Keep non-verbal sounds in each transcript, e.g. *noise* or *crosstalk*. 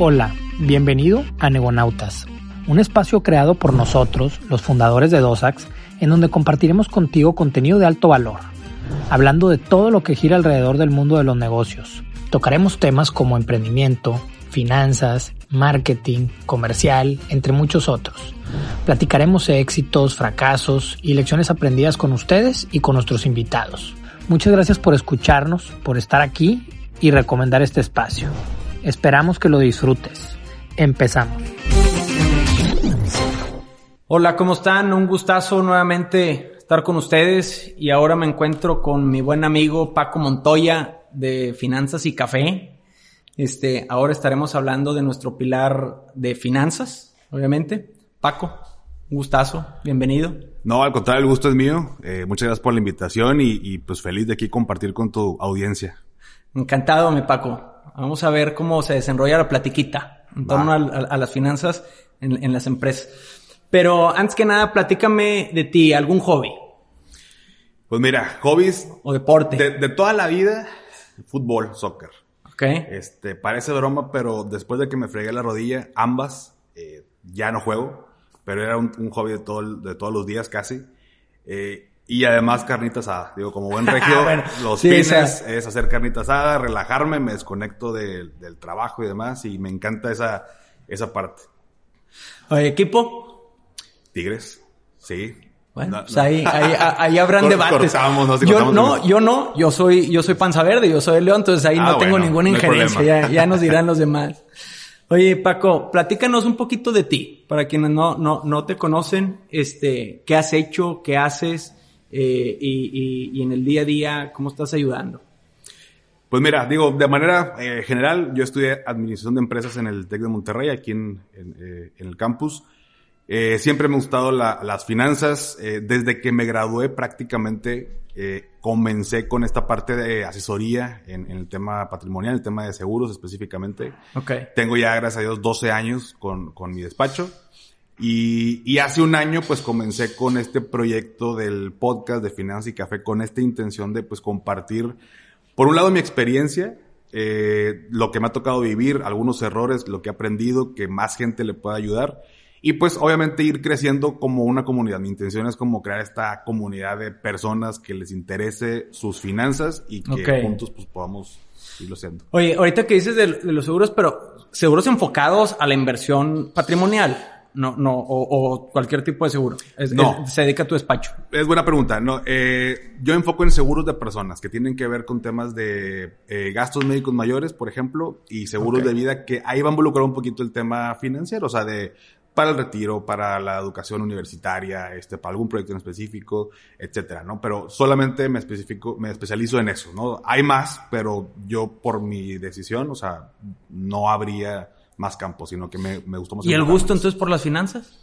Hola, bienvenido a Negonautas, un espacio creado por nosotros, los fundadores de Dosax, en donde compartiremos contigo contenido de alto valor, hablando de todo lo que gira alrededor del mundo de los negocios. Tocaremos temas como emprendimiento, finanzas, marketing, comercial, entre muchos otros. Platicaremos éxitos, fracasos y lecciones aprendidas con ustedes y con nuestros invitados. Muchas gracias por escucharnos, por estar aquí y recomendar este espacio. Esperamos que lo disfrutes. Empezamos. Hola, ¿cómo están? Un gustazo nuevamente estar con ustedes y ahora me encuentro con mi buen amigo Paco Montoya de Finanzas y Café. Este, ahora estaremos hablando de nuestro pilar de finanzas, obviamente. Paco, un gustazo, bienvenido. No, al contrario, el gusto es mío. Eh, muchas gracias por la invitación y, y pues feliz de aquí compartir con tu audiencia. Encantado, mi Paco. Vamos a ver cómo se desarrolla la platiquita en torno a, las finanzas en, las empresas. Pero antes que nada, platícame de ti, algún hobby. Pues mira, hobbies. O deporte. De, toda la vida, fútbol, soccer. Ok. Este, parece broma, pero después de que me fregué la rodilla, ambas, eh, ya no juego. Pero era un, hobby de, todo, de todos los días casi. Eh, y además carnita asada. Digo, como buen *laughs* regio, los fines es hacer carnita asada, relajarme, me desconecto del trabajo y demás. Y me encanta esa, esa parte. Oye, ¿equipo? Tigres, sí. Bueno, pues ahí, ahí, ahí, habrán debates. yo no, yo no, yo soy, yo soy panza verde, yo soy león, entonces ahí ah, no tengo ninguna injerencia, ya, ya nos dirán *laughs* los demás. Oye, Paco, platícanos un poquito de ti, para quienes no, no, no te conocen, este, qué has hecho, qué haces, eh, y, en el día a día, ¿cómo estás ayudando? Pues mira, digo, de manera eh, general, yo estudié administración de empresas en el TEC de Monterrey, aquí en, eh, el campus. Siempre me ha gustado las finanzas. desde que me gradué prácticamente comencé con esta parte de asesoría en, el tema patrimonial, el tema de seguros específicamente. Okay. Tengo ya, gracias a Dios, 12 años con, con mi despacho. Y, y, hace un año pues comencé con este proyecto del podcast de Finanzas y Café con esta intención de pues compartir, por un lado mi experiencia, eh, lo que me ha tocado vivir, algunos errores, lo que he aprendido, que más gente le pueda ayudar. Y pues obviamente ir creciendo como una comunidad. Mi intención es como crear esta comunidad de personas que les interese sus finanzas y que juntos pues podamos irlo haciendo. Oye, ahorita que dices de, de los seguros, pero seguros enfocados a la inversión patrimonial no, no, o, cualquier tipo de seguro. no. se dedica a tu despacho. Es buena pregunta. No, eh, yo enfoco en seguros de personas que tienen que ver con temas de eh, gastos médicos mayores, por ejemplo, y seguros de vida que ahí va a involucrar un poquito el tema financiero, o sea, de para el retiro, para la educación universitaria, este, para algún proyecto en específico, etcétera, ¿no? Pero solamente me especifico, me especializo en eso, ¿no? Hay más, pero yo por mi decisión, o sea, no habría más campos, sino que me, me gustó más. ¿Y el gusto entonces por las finanzas?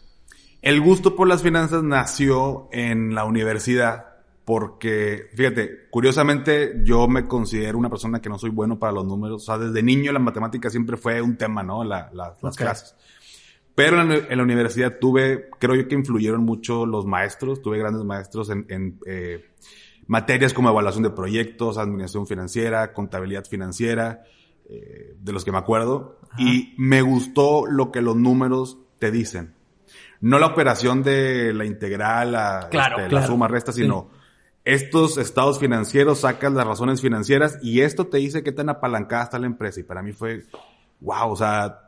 El gusto por las finanzas nació en la universidad porque, fíjate, curiosamente yo me considero una persona que no soy bueno para los números. O sea, desde niño la matemática siempre fue un tema, ¿no? La, las clases. Pero en la, universidad tuve, creo yo que influyeron mucho los maestros. Tuve grandes maestros en, en eh, materias como evaluación de proyectos, administración financiera, contabilidad financiera. Eh, de los que me acuerdo, y me gustó lo que los números te dicen. No la operación de la integral, la, este, la suma, resta, sino estos estados financieros, sacas las razones financieras y esto te dice qué tan apalancada está la empresa. Y para mí fue, wow, o sea,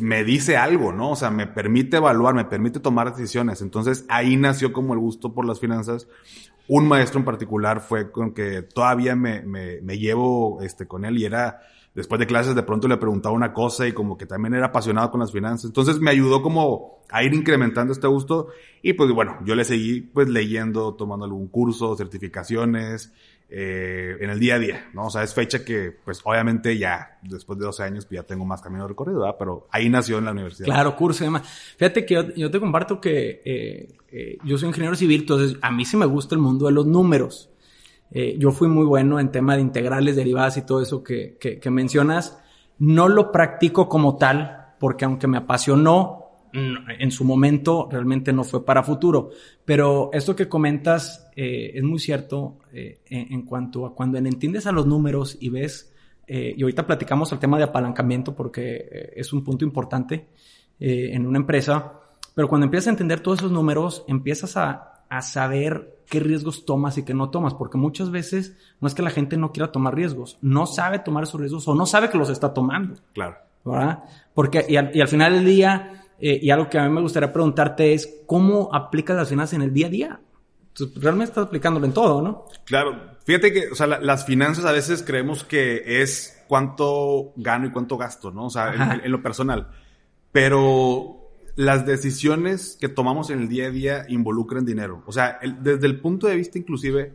me dice algo, ¿no? O sea, me permite evaluar, me permite tomar decisiones. Entonces ahí nació como el gusto por las finanzas. Un maestro en particular fue con que todavía me, me, me llevo este, con él y era después de clases de pronto le preguntaba una cosa y como que también era apasionado con las finanzas. Entonces me ayudó como a ir incrementando este gusto y pues bueno, yo le seguí pues leyendo, tomando algún curso, certificaciones, eh, en el día a día, ¿no? O sea, es fecha que pues obviamente ya después de 12 años pues, ya tengo más camino recorrido, ¿verdad? Pero ahí nació en la universidad. Claro, curso y demás. Fíjate que yo, te comparto que eh, eh, yo soy ingeniero civil, entonces a mí sí me gusta el mundo de los números. Eh, yo fui muy bueno en tema de integrales, derivadas y todo eso que, que, mencionas. No lo practico como tal, porque aunque me apasionó, en su momento realmente no fue para futuro. Pero esto que comentas eh, es muy cierto eh, en, cuanto a cuando entiendes a los números y ves, eh, y ahorita platicamos el tema de apalancamiento porque es un punto importante en una empresa, pero cuando empiezas a entender todos esos números, empiezas a, a saber qué riesgos tomas y qué no tomas, porque muchas veces no es que la gente no quiera tomar riesgos, no sabe tomar esos riesgos o no sabe que los está tomando. Claro. ¿verdad? Porque, y al, y al final del día, eh, y algo que a mí me gustaría preguntarte es, ¿cómo aplicas las finanzas en el día a día? realmente estás aplicándolo en todo, ¿no? Claro. Fíjate que, o sea, las finanzas a veces creemos que es cuánto gano y cuánto gasto, ¿no? O sea, en, lo personal. Pero las decisiones que tomamos en el día a día involucran dinero. O sea, desde el punto de vista inclusive,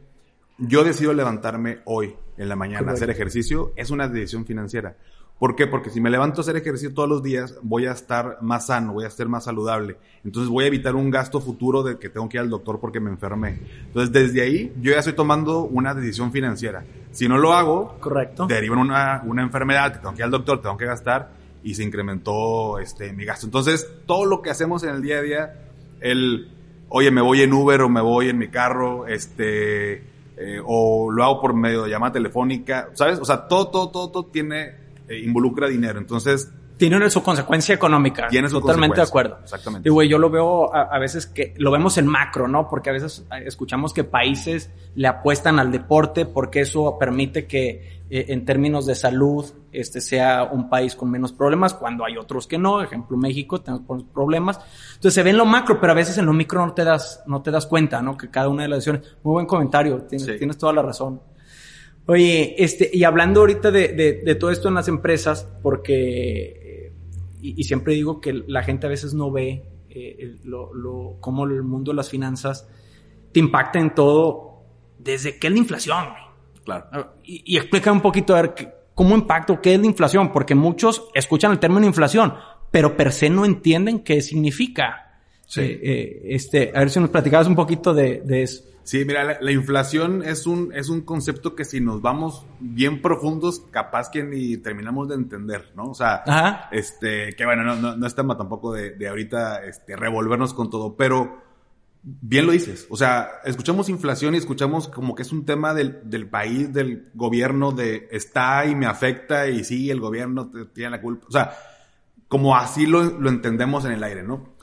yo decido levantarme hoy en la mañana a hacer ejercicio, es una decisión financiera. ¿Por qué? Porque si me levanto a hacer ejercicio todos los días, voy a estar más sano, voy a estar más saludable. Entonces voy a evitar un gasto futuro de que tengo que ir al doctor porque me enfermé. Entonces desde ahí yo ya estoy tomando una decisión financiera. Si no lo hago, correcto, deriva una, una enfermedad, tengo que ir al doctor, tengo que gastar y se incrementó este mi gasto. Entonces todo lo que hacemos en el día a día, el, oye, me voy en Uber o me voy en mi carro, este, eh, o lo hago por medio de llamada telefónica, ¿sabes? O sea, todo, todo, todo, todo tiene eh, involucra dinero. Entonces... Tiene su consecuencia económica. Tiene su Totalmente de acuerdo. Exactamente. Y güey, yo lo veo a, veces que lo vemos en macro, ¿no? Porque a veces eh, escuchamos que países le apuestan al deporte porque eso permite que eh, en términos de salud este sea un país con menos problemas cuando hay otros que no. Ejemplo, México tenemos problemas. Entonces se ve en lo macro, pero a veces en lo micro no te das, no te das cuenta, ¿no? Que cada una de las decisiones. Muy buen comentario. Tienes, tienes toda la razón. Oye, este, y hablando ahorita de, de, de todo esto en las empresas, porque, eh, y, siempre digo que la gente a veces no ve eh, lo, lo, cómo el mundo de las finanzas te impacta en todo, desde qué es la inflación. Claro. Ah, y, y explica un poquito a ver cómo impacta qué es la inflación, porque muchos escuchan el término inflación, pero per se no entienden qué significa. Sí. Eh, eh este, a ver si nos platicabas un poquito de, de eso. Sí, mira, la, inflación es un, es un concepto que si nos vamos bien profundos, capaz que ni terminamos de entender, ¿no? O sea, este, que bueno, no, no, no es tema tampoco de, de ahorita, este, revolvernos con todo, pero bien lo dices. O sea, escuchamos inflación y escuchamos como que es un tema del, del país, del gobierno, de está y me afecta y sí, el gobierno tiene la culpa. O sea, como así lo, lo entendemos en el aire, ¿no?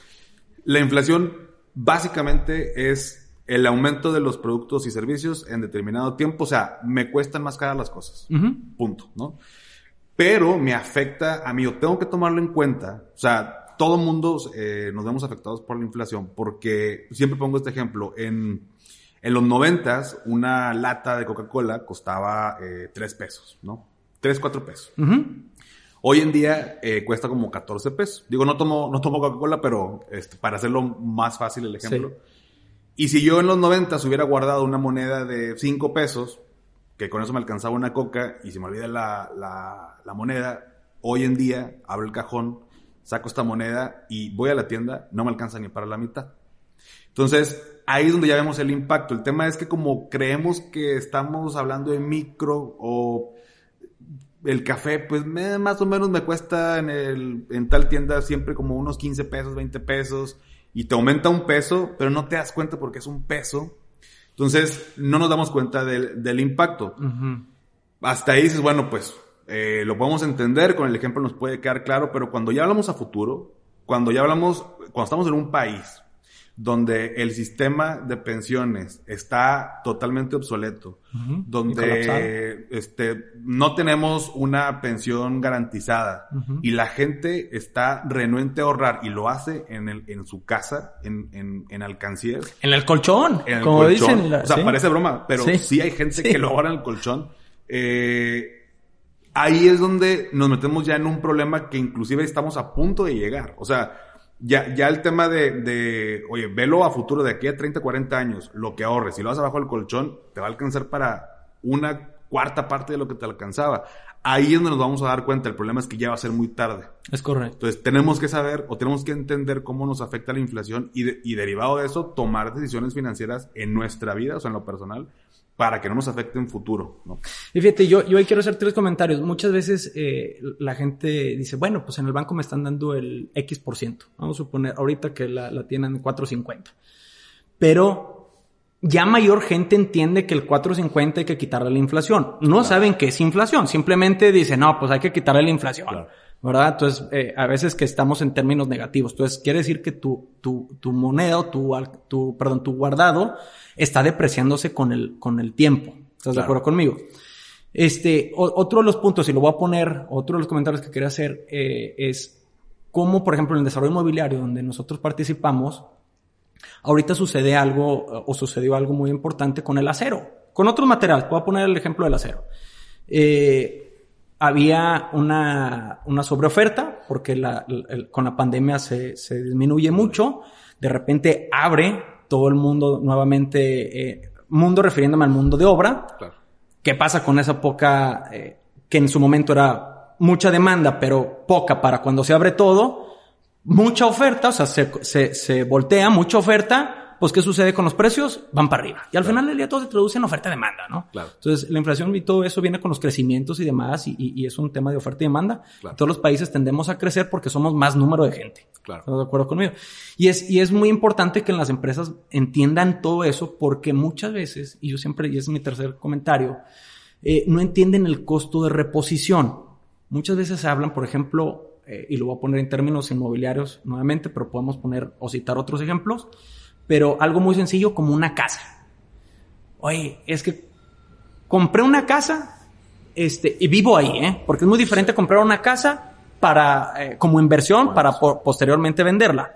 La inflación básicamente es el aumento de los productos y servicios en determinado tiempo, o sea, me cuestan más caras las cosas. Punto, ¿no? Pero me afecta a mí, yo tengo que tomarlo en cuenta, o sea, todo mundo eh, nos vemos afectados por la inflación, porque siempre pongo este ejemplo, en, en los noventas, una lata de Coca-Cola costaba eh, 3 pesos, ¿no? 3, 4 pesos. Hoy en día eh, cuesta como 14 pesos. Digo, no tomo, no tomo Coca-Cola, pero este, para hacerlo más fácil el ejemplo. Y si yo en los 90 hubiera guardado una moneda de 5 pesos, que con eso me alcanzaba una coca, y se me olvida la, la, moneda, hoy en día abro el cajón, saco esta moneda y voy a la tienda, no me alcanza ni para la mitad. Entonces, ahí es donde ya vemos el impacto. El tema es que como creemos que estamos hablando de micro o el café, pues más o menos me cuesta en, el, en tal tienda siempre como unos 15 pesos, 20 pesos y te aumenta un peso, pero no te das cuenta porque es un peso. Entonces, no nos damos cuenta del, del impacto. Hasta ahí dices, bueno, pues eh, lo podemos entender, con el ejemplo nos puede quedar claro, pero cuando ya hablamos a futuro, cuando ya hablamos, cuando estamos en un país donde el sistema de pensiones está totalmente obsoleto, donde este, no tenemos una pensión garantizada y la gente está renuente a ahorrar y lo hace en, el, en su casa, en, en, en alcancías. En el colchón, en el como colchón. dicen. o sea, parece broma, pero sí, hay gente que lo ahorra en el colchón. Eh, ahí es donde nos metemos ya en un problema que inclusive estamos a punto de llegar. O sea, ya, ya el tema de, de, oye, velo a futuro de aquí a 30, 40 años, lo que ahorres, si lo vas abajo del colchón, te va a alcanzar para una cuarta parte de lo que te alcanzaba. Ahí es donde nos vamos a dar cuenta. El problema es que ya va a ser muy tarde. Es correcto. Entonces, tenemos que saber o tenemos que entender cómo nos afecta la inflación y, y derivado de eso, tomar decisiones financieras en nuestra vida, o sea, en lo personal, para que no nos afecte en futuro. ¿no? Y fíjate, yo, yo ahí quiero hacer tres comentarios. Muchas veces eh, la gente dice, bueno, pues en el banco me están dando el X%. Vamos a suponer ahorita que la, la tienen 4.50. Pero ya mayor gente entiende que el 4.50 hay que quitarle la inflación. No saben qué es inflación. Simplemente dicen, no, pues hay que quitarle la inflación. ¿Verdad? Entonces, eh, a veces que estamos en términos negativos. Entonces, quiere decir que tu, tu, tu moneda, tu, tu, perdón, tu guardado está depreciándose con el, con el tiempo. ¿Estás de acuerdo conmigo? Este, otro de los puntos, y lo voy a poner, otro de los comentarios que quería hacer, eh, es cómo, por ejemplo, en el desarrollo inmobiliario, donde nosotros participamos, ahorita sucede algo, o sucedió algo muy importante con el acero, con otros materiales. Voy a poner el ejemplo del acero. Eh, había una, una sobreoferta porque la, con la pandemia se, se, disminuye mucho. De repente abre todo el mundo nuevamente, eh, mundo refiriéndome al mundo de obra. Claro. ¿Qué pasa con esa poca, eh, que en su momento era mucha demanda, pero poca para cuando se abre todo? Mucha oferta, o sea, se, se, se voltea, mucha oferta, pues ¿qué sucede con los precios? Van para arriba. Y al final del día todo se traduce en oferta-demanda, ¿no? Claro. Entonces, la inflación y todo eso viene con los crecimientos y demás, y, y, es un tema de oferta y demanda. Claro. Todos los países tendemos a crecer porque somos más número de gente. Claro. ¿Estás de acuerdo conmigo? Y es, y es muy importante que las empresas entiendan todo eso porque muchas veces, y yo siempre, y es mi tercer comentario, eh, no entienden el costo de reposición. Muchas veces hablan, por ejemplo, eh, y lo voy a poner en términos inmobiliarios nuevamente, pero podemos poner o citar otros ejemplos pero algo muy sencillo como una casa. Oye, es que compré una casa este, y vivo ahí, ¿eh? Porque es muy diferente comprar una casa para, eh, como inversión para por, posteriormente venderla.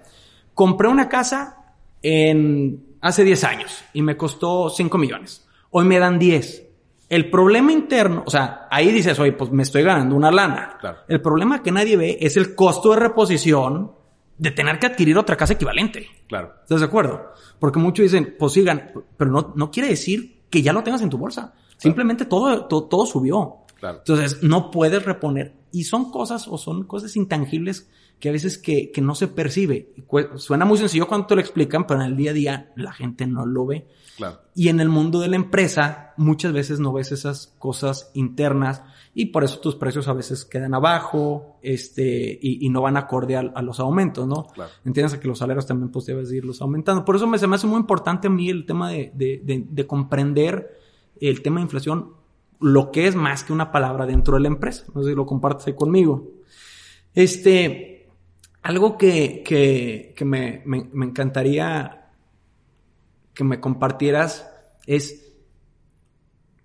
Compré una casa en, hace 10 años y me costó 5 millones. Hoy me dan 10. El problema interno, o sea, ahí dices, oye, pues me estoy ganando una lana. Claro. El problema que nadie ve es el costo de reposición de tener que adquirir otra casa equivalente. Claro. ¿Estás de acuerdo? Porque muchos dicen, pues sigan, pero no, no quiere decir que ya lo tengas en tu bolsa. Claro. Simplemente todo, todo, todo, subió. Claro. Entonces, no puedes reponer. Y son cosas o son cosas intangibles que a veces que, que no se percibe. Suena muy sencillo cuando te lo explican, pero en el día a día la gente no lo ve. Claro. Y en el mundo de la empresa, muchas veces no ves esas cosas internas y por eso tus precios a veces quedan abajo, este, y, y no van acorde a, a, los aumentos, ¿no? Claro. Entiendes que los salarios también pues debes irlos aumentando. Por eso me, se me hace muy importante a mí el tema de, de, de, de comprender el tema de inflación, lo que es más que una palabra dentro de la empresa. No sé si lo compartes ahí conmigo. Este, algo que, que, que me, me, me encantaría que me compartieras es,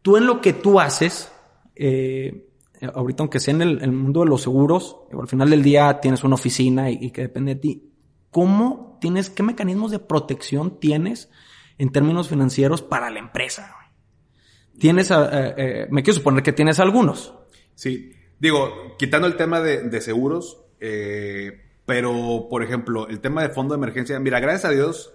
tú en lo que tú haces, eh, ahorita aunque sea en el, mundo de los seguros, al final del día tienes una oficina y, y, que depende de ti, ¿cómo tienes, qué mecanismos de protección tienes en términos financieros para la empresa? Tienes, eh, eh, me quiero suponer que tienes algunos. Sí, digo, quitando el tema de, de seguros, eh, pero por ejemplo, el tema de fondo de emergencia, mira, gracias a Dios,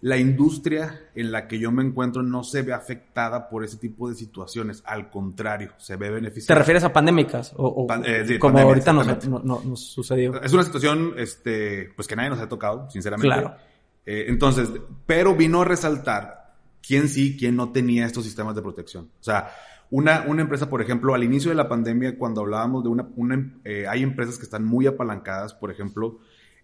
la industria en la que yo me encuentro no se ve afectada por ese tipo de situaciones. Al contrario, se ve beneficiada. ¿Te refieres a pandémicas? O, o Pan, eh, sí, como pandemia, ahorita nos, no, no, nos, sucedió. Es una situación este, pues que nadie nos ha tocado, sinceramente. Claro. Eh, entonces, pero vino a resaltar quién sí, quién no tenía estos sistemas de protección. O sea, una, una empresa, por ejemplo, al inicio de la pandemia, cuando hablábamos de una... una eh, hay empresas que están muy apalancadas, por ejemplo,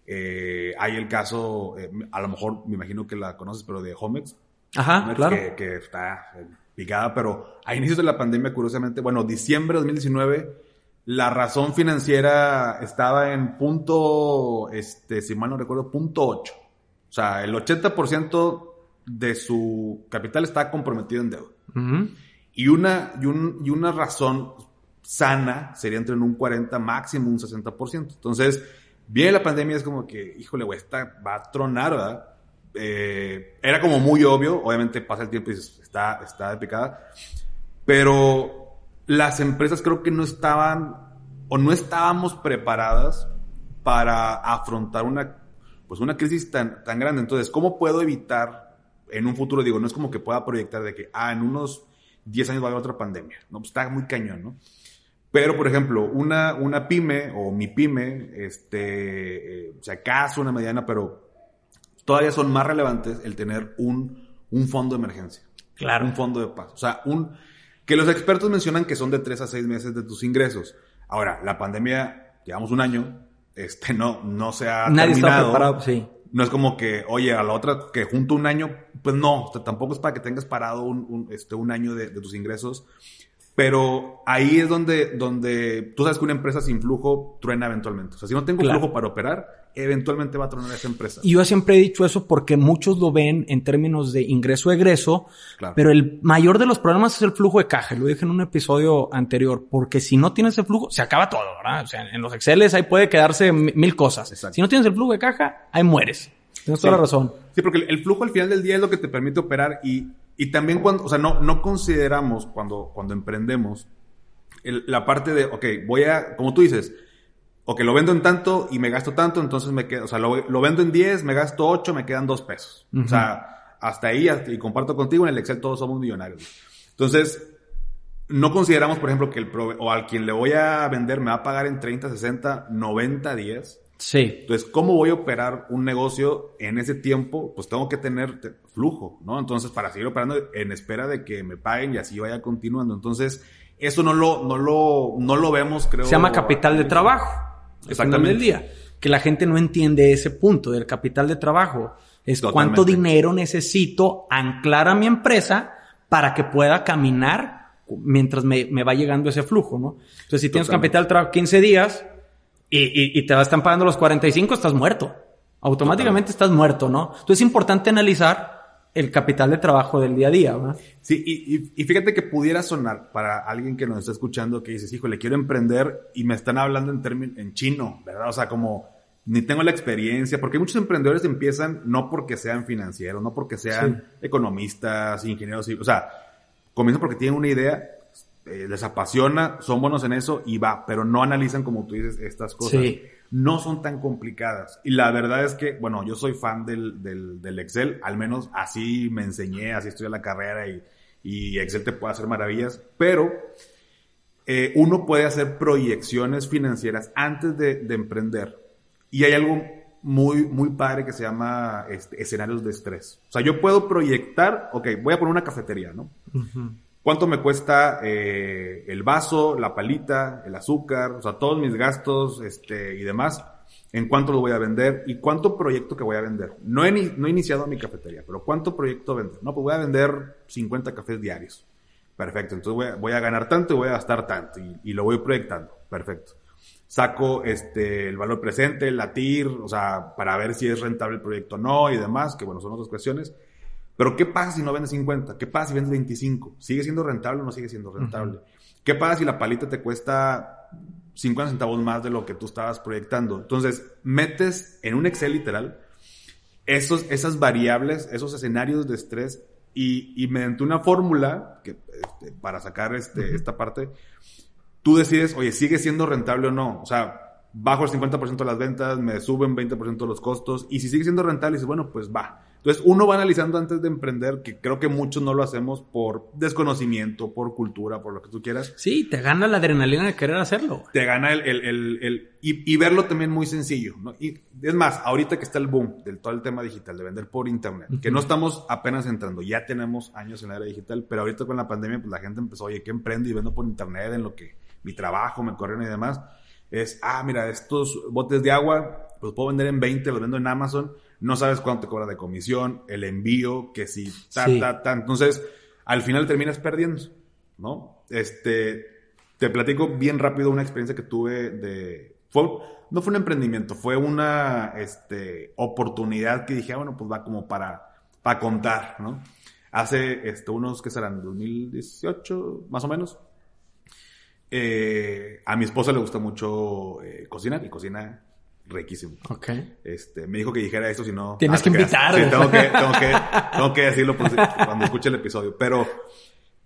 eh, hay el caso, eh, a lo mejor me imagino que la conoces, pero de Homex. Ajá, Homex claro. Que, que está eh, picada, pero a inicios de la pandemia, curiosamente, bueno, diciembre de 2019, la razón financiera estaba en punto, este, si mal no recuerdo, punto 8. O sea, el 80% de su capital está comprometido en deuda. Uh -huh. Y una, y, un, y una razón sana sería entre un 40, máximo un 60%. Entonces, Viene la pandemia, es como que, híjole, güey, esta va a tronar, ¿verdad? Eh, era como muy obvio, obviamente pasa el tiempo y está, está de picada, pero las empresas creo que no estaban o no estábamos preparadas para afrontar una, pues una crisis tan, tan grande. Entonces, ¿cómo puedo evitar en un futuro? Digo, no es como que pueda proyectar de que, ah, en unos 10 años va a haber otra pandemia. No, pues está muy cañón, ¿no? Pero, por ejemplo, una, una pyme o mi pyme, este, eh, si acaso una mediana, pero todavía son más relevantes el tener un, un fondo de emergencia. Claro. Un fondo de paz. O sea, un, que los expertos mencionan que son de tres a seis meses de tus ingresos. Ahora, la pandemia, llevamos un año, este, no, no se ha Nadie está terminado. preparado, sí. No es como que, oye, a la otra que junto un año, pues no, tampoco es para que tengas parado un, un, este, un año de, de tus ingresos. Pero ahí es donde, donde tú sabes que una empresa sin flujo truena eventualmente. O sea, si no tengo Claro. flujo para operar, eventualmente va a tronar esa empresa. Y yo siempre he dicho eso porque muchos lo ven en términos de ingreso-egreso, Claro. pero el mayor de los problemas es el flujo de caja. Lo dije en un episodio anterior, porque si no tienes el flujo, se acaba todo, ¿verdad? O sea, en los Exceles ahí puede quedarse mi- mil cosas. Exacto. Si no tienes el flujo de caja, ahí mueres. Tienes toda la razón. Sí, porque el, el flujo al final del día es lo que te permite operar y, y también cuando, o sea, no, no consideramos cuando, cuando emprendemos el- la parte de, ok, voy a, como tú dices, ok, lo vendo en tanto y me gasto tanto, entonces me quedo, o sea, lo, lo vendo en 10, me gasto 8, me quedan 2 pesos. O sea, hasta ahí, hasta- y comparto contigo, en el Excel todos somos millonarios. Entonces, no consideramos, por ejemplo, que el prove- o al quien le voy a vender me va a pagar en 30, 60, 90 días. Sí. Entonces, ¿cómo voy a operar un negocio en ese tiempo? Pues tengo que tener te- flujo, ¿no? Entonces, para seguir operando en espera de que me paguen y así vaya continuando. Entonces, eso no lo, no lo, no lo vemos, creo. Se llama capital de trabajo. Al final Exactamente. del día. Que la gente no entiende ese punto del capital de trabajo. Es Totalmente. cuánto dinero necesito anclar a mi empresa para que pueda caminar mientras me, me va llegando ese flujo, ¿no? Entonces, si tienes Totalmente. capital de trabajo 15 días y, y, y te están pagando los 45, estás muerto. Automáticamente estás muerto, ¿no? Entonces, es importante analizar el capital de trabajo del día a día, ¿verdad? Sí, y, y- y fíjate que pudiera sonar para alguien que nos está escuchando que dices, híjole, quiero emprender y me están hablando en en chino, ¿verdad? O sea, como ni tengo la experiencia, porque muchos emprendedores empiezan no porque sean financieros, no porque sean economistas, ingenieros, o sea, comienzan porque tienen una idea, eh, les apasiona, son buenos en eso y va, pero no analizan como tú dices estas cosas. Sí. No son tan complicadas. Y la verdad es que, bueno, yo soy fan del, del, del Excel, al menos así me enseñé, así estudié la carrera y, y Excel te puede hacer maravillas, pero eh, uno puede hacer proyecciones financieras antes de, de emprender. Y hay algo muy, muy padre que se llama este, escenarios de estrés. O sea, yo puedo proyectar, ok, voy a poner una cafetería, ¿no? ¿Cuánto me cuesta eh, el vaso, la palita, el azúcar, o sea, todos mis gastos este, y demás? ¿En cuánto lo voy a vender? ¿Y cuánto proyecto que voy a vender? No he, no iniciado mi cafetería, pero ¿cuánto proyecto vender? No, pues voy a vender 50 cafés diarios. Perfecto, entonces voy a, voy a ganar tanto y voy a gastar tanto y, y lo voy proyectando. Perfecto. Saco este, el valor presente, la TIR, o sea, para ver si es rentable el proyecto o no y demás, que bueno, son otras cuestiones. Pero ¿qué pasa si no vendes 50? ¿Qué pasa si vendes 25? ¿Sigue siendo rentable o no sigue siendo rentable? ¿Qué pasa si la palita te cuesta 50 centavos más de lo que tú estabas proyectando? Entonces, metes en un Excel literal esos, esas variables, esos escenarios de estrés y, y mediante una fórmula que, este, para sacar este, esta parte, tú decides, oye, ¿sigue siendo rentable o no? O sea, bajo el 50% de las ventas, me suben 20% los costos, y si sigue siendo rentable, dices, bueno, pues va. Entonces, uno va analizando antes de emprender, que creo que muchos no lo hacemos por desconocimiento, por cultura, por lo que tú quieras. Sí, te gana la adrenalina de querer hacerlo. Te gana el, el, el, el- y, y verlo también muy sencillo, ¿no? Y es más, ahorita que está el boom del todo el tema digital, de vender por internet, que no estamos apenas entrando, ya tenemos años en la era digital, pero ahorita con la pandemia, pues la gente empezó, oye, ¿qué emprendo y vendo por internet en lo que mi trabajo me corren y demás? Es, ah, mira, estos botes de agua, pues puedo vender en 20, los vendo en Amazon, no sabes cuánto te cobra de comisión, el envío, que si, ta, Sí. ta, ta. Entonces, al final terminas perdiendo, ¿no? Este, te platico bien rápido una experiencia que tuve de... Fue, no fue un emprendimiento, fue una este, oportunidad que dije, ah, bueno, pues va como para, para contar, ¿no? Hace este, unos, ¿qué serán? 2018, más o menos. Eh, a mi esposa le gusta mucho eh, cocinar y cocina riquísimo. Ok. Este, me dijo que dijera esto, si no... Tienes Ah, que invitar. Sí, tengo que, tengo que, tengo que decirlo por si- cuando escuche el episodio. Pero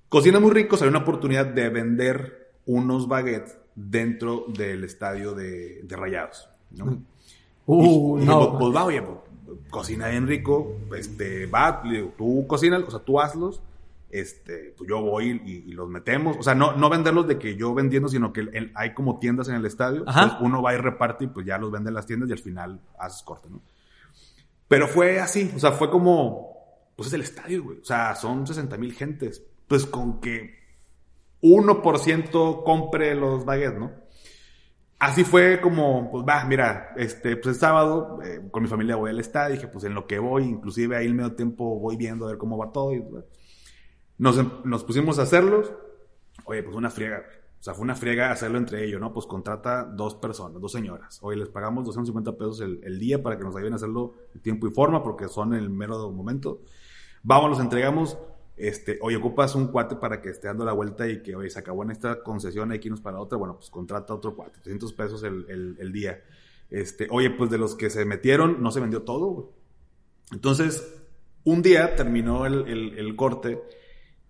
cocina muy rico, salió una oportunidad de vender unos baguettes dentro del estadio de, de Rayados. ¿no? Uh, Y no. pues, va, oye, pues, cocina bien rico, este, va, tú cocinas, o sea, tú hazlos, este, pues yo voy y, y los metemos, o sea, no, no venderlos de que yo vendiendo, sino que el- hay como tiendas en el estadio, entonces uno va y reparte y pues ya los vende en las tiendas y al final haces corte, ¿no? Pero fue así, o sea, fue como, pues es el estadio, güey. O sea, son 60 mil gentes. Pues con que 1% compre los baguettes, ¿no? Así fue como, pues va, mira, este, pues el sábado eh, con mi familia voy al estadio, dije, pues en lo que voy, inclusive ahí el medio tiempo voy viendo a ver cómo va todo. Y, nos, nos pusimos a hacerlos. Oye, pues una friega, O sea, fue una friega hacerlo entre ellos, ¿no? Pues contrata dos personas, dos señoras. Oye, les pagamos 250 pesos el, el día para que nos ayuden a hacerlo en tiempo y forma, porque son el mero momento. Vamos, los entregamos este, oye, ocupas un cuate para que esté dando la vuelta y que, oye, se acabó en esta concesión, hay que irnos para otra, bueno, pues contrata otro cuate, 300 pesos el, el, día. Este, oye, pues de los que se metieron, no se vendió todo, güey. Entonces, un día terminó el, el, corte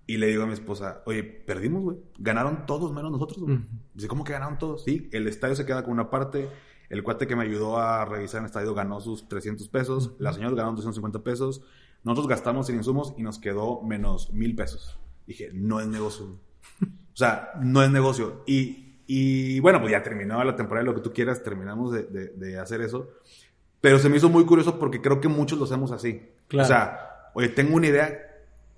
y le digo a mi esposa, oye, perdimos, güey. Ganaron todos menos nosotros, güey. Dice, ¿cómo que ganaron todos? Sí, el estadio se queda con una parte, el cuate que me ayudó a revisar el estadio ganó sus 300 pesos, las señoras ganaron 250 pesos, nosotros gastamos en insumos y nos quedó menos mil pesos. Dije, no es negocio. O sea, no es negocio. Y, y bueno, pues ya terminó la temporada, lo que tú quieras, terminamos de, de, hacer eso. Pero se me hizo muy curioso porque creo que muchos lo hacemos así. O sea, oye, tengo una idea.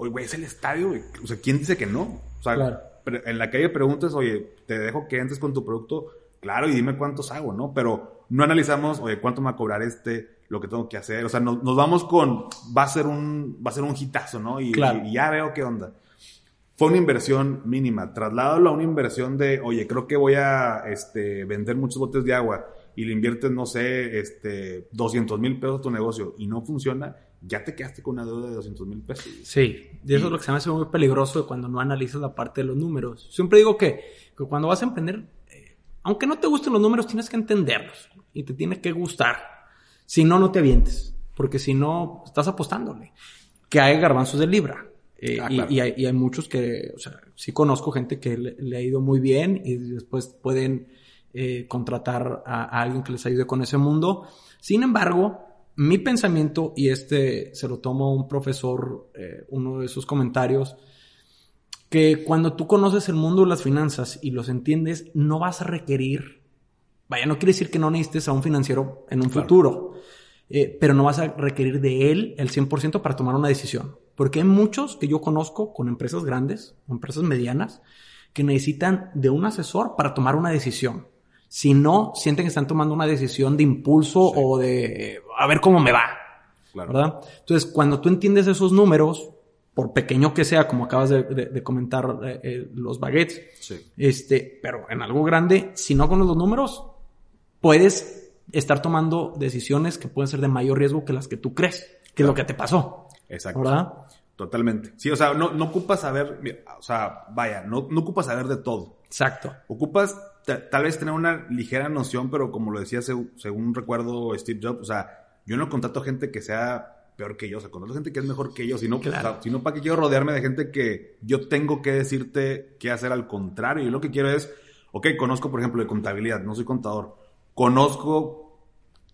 Oye, güey, es el estadio, güey. O sea, ¿quién dice que no? O sea, en la calle preguntas, oye, te dejo que entres con tu producto. Claro, y dime cuántos hago, ¿no? Pero no analizamos, oye, cuánto me va a cobrar este, lo que tengo que hacer. O sea, nos, vamos con, va a ser un, va a ser un hitazo, ¿no? Y, ya veo qué onda. Fue una inversión mínima. Trasladado a una inversión de, oye, creo que voy a este, vender muchos botes de agua y le inviertes, no sé, este, 200 mil pesos a tu negocio y no funciona, ya te quedaste con una deuda de 200 mil pesos. Sí, y eso es lo que se me hace muy peligroso cuando no analizas la parte de los números. Siempre digo que, que cuando vas a emprender, eh, aunque no te gusten los números, tienes que entenderlos y te tiene que gustar. Si no, no te avientes, porque si no, estás apostándole. Que hay garbanzos de libra. Eh, ah, y, hay, muchos que, o sea, sí conozco gente que le, ha ido muy bien y después pueden eh, contratar a, alguien que les ayude con ese mundo. Sin embargo, mi pensamiento, y este se lo tomo un profesor, eh, uno de sus comentarios, que cuando tú conoces el mundo de las finanzas y los entiendes, no vas a requerir Vaya, no quiere decir que no necesites a un financiero en un futuro, eh, pero no vas a requerir de él el 100% para tomar una decisión. Porque hay muchos que yo conozco con empresas grandes empresas medianas que necesitan de un asesor para tomar una decisión. Si no, sienten que están tomando una decisión de impulso o de a ver cómo me va. ¿Verdad? Entonces, cuando tú entiendes esos números, por pequeño que sea, como acabas de, comentar eh, eh, los baguettes, este, pero en algo grande, si no con los números, puedes estar tomando decisiones que pueden ser de mayor riesgo que las que tú crees, que es lo que te pasó. Exacto. ¿Verdad? Totalmente. Sí, o sea, no, no ocupas saber, o sea, vaya, no, no ocupas saber de todo. Exacto. Ocupas tal vez tener una ligera noción, pero como lo decía según recuerdo Steve Jobs, o sea, yo no contrato gente que sea peor que yo, o sea, contrato gente que es mejor que yo, sino, sino para que quiero rodearme de gente que yo tengo que decirte qué hacer al contrario. Y lo que quiero es, ok, conozco por ejemplo de contabilidad, no soy contador, conozco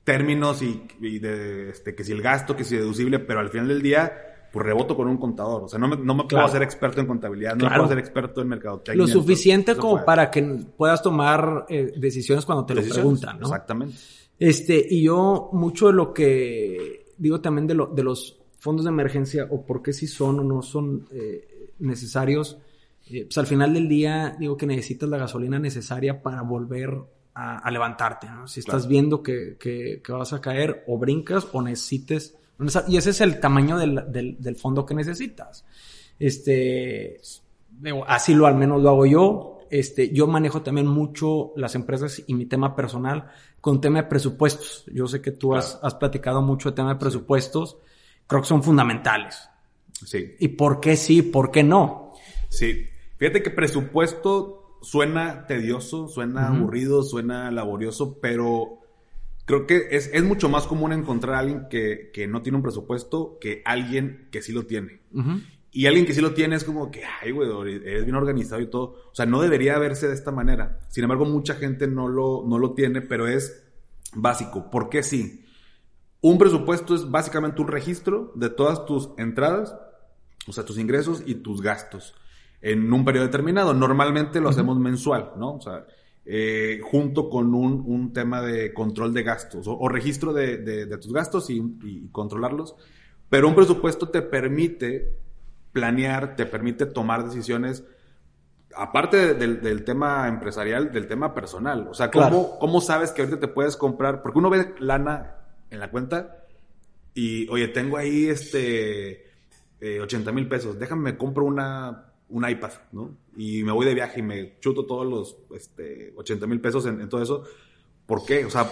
términos y, de este, que si el gasto, que si deducible, pero al final del día, pues reboto con un contador. O sea, no me, no me puedo hacer experto en contabilidad, no puedo ser experto en mercadotecnia. Lo suficiente como para que puedas tomar eh, decisiones cuando te lo preguntan, ¿no? Exactamente. Este, y yo, mucho de lo que digo también de, lo, de los fondos de emergencia o por qué si son o no son eh, necesarios, eh, pues al final del día digo que necesitas la gasolina necesaria para volver a, levantarte, ¿no? Si estás viendo que, que, vas a caer o brincas o necesites... Y ese es el tamaño del, del, fondo que necesitas. Este, así lo al menos lo hago yo. Este, yo manejo también mucho las empresas y mi tema personal con tema de presupuestos. Yo sé que tú has, has, platicado mucho de tema de presupuestos. Creo que son fundamentales. Sí. ¿Y por qué sí? ¿Por qué no? Sí. Fíjate que presupuesto suena tedioso, suena aburrido, suena laborioso, pero creo que es, es, mucho más común encontrar a alguien que, que, no tiene un presupuesto que alguien que sí lo tiene. Y alguien que sí lo tiene es como que, ay, güey, eres bien organizado y todo. O sea, no debería verse de esta manera. Sin embargo, mucha gente no lo, no lo tiene, pero es básico. ¿Por qué sí? Un presupuesto es básicamente un registro de todas tus entradas, o sea, tus ingresos y tus gastos en un periodo determinado. Normalmente lo hacemos mensual, ¿no? O sea, eh, junto con un, un, tema de control de gastos o, registro de, de, tus gastos y, y, controlarlos. Pero un presupuesto te permite planear, te permite tomar decisiones, aparte del, del tema empresarial, del tema personal. O sea, ¿cómo, Claro. ¿cómo sabes que ahorita te puedes comprar? Porque uno ve lana en la cuenta y, oye, tengo ahí este eh, 80 mil pesos, déjame, compro una, un iPad, ¿no? Y me voy de viaje y me chuto todos los este, 80 mil pesos en, en todo eso. ¿Por qué? O sea,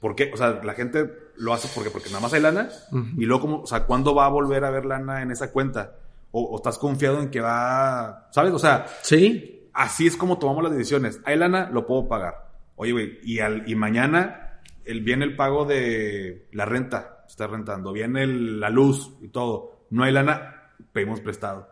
¿por qué? O sea, la gente lo hace porque, porque nada más hay lana y luego, como, o sea, ¿cuándo va a volver a haber lana en esa cuenta? O, o estás confiado en que va, ¿sabes? O sea, Sí. así es como tomamos las decisiones. Hay lana, lo puedo pagar. Oye, güey, y, al, y mañana el, viene el pago de la renta, se está rentando, viene el- la luz y todo. No hay lana, pedimos prestado.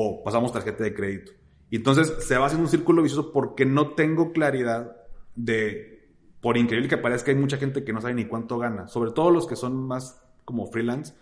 O pasamos tarjeta de crédito. Y entonces se va haciendo un círculo vicioso porque no tengo claridad de, por increíble que parezca, hay mucha gente que no sabe ni cuánto gana. Sobre todo los que son más como freelance.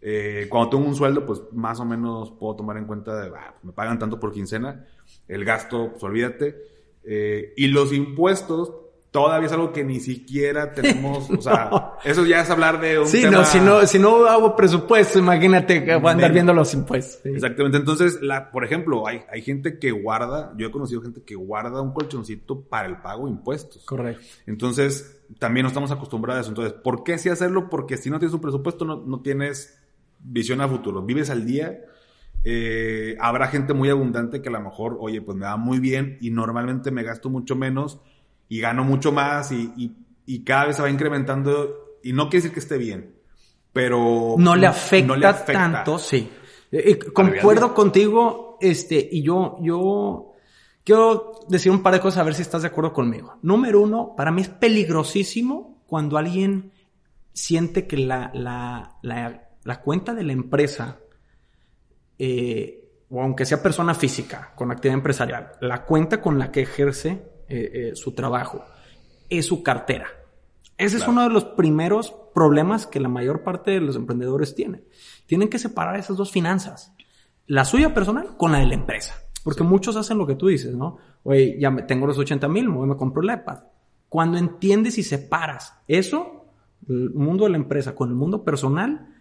Eh, cuando tengo un sueldo, pues más o menos puedo tomar en cuenta de, ah, me pagan tanto por quincena, el gasto, pues olvídate. Eh, y los impuestos todavía es algo que ni siquiera tenemos, o sea, *laughs* eso ya es hablar de un Sí, tema... no, si no, si no hago presupuesto, imagínate que voy a andar viendo los impuestos. Sí. Exactamente. Entonces, la, por ejemplo, hay, hay gente que guarda, yo he conocido gente que guarda un colchoncito para el pago de impuestos. Correcto. Entonces, también no estamos acostumbrados a eso. Entonces, ¿por qué sí hacerlo? Porque si no tienes un presupuesto, no, no tienes visión a futuro. Vives al día. Eh, habrá gente muy abundante que a lo mejor, oye, pues me va muy bien y normalmente me gasto mucho menos y gano mucho más y, y- y cada vez se va incrementando. Y no quiere decir que esté bien, pero no le afecta, no le afecta. tanto, sí. Eh, eh, concuerdo contigo, este, y yo, yo quiero decir un par de cosas a ver si estás de acuerdo conmigo. Número uno, para mí es peligrosísimo cuando alguien siente que la, la, la, la cuenta de la empresa, eh, o aunque sea persona física con actividad empresarial, la cuenta con la que ejerce eh, eh, su trabajo es su cartera. Ese es uno de los primeros problemas que la mayor parte de los emprendedores tienen. Tienen que separar esas dos finanzas. La suya personal con la de la empresa. Porque muchos hacen lo que tú dices, ¿no? Oye, ya me, tengo los 80 mil, me voy y me compro el iPad. Cuando entiendes y separas eso, el mundo de la empresa con el mundo personal,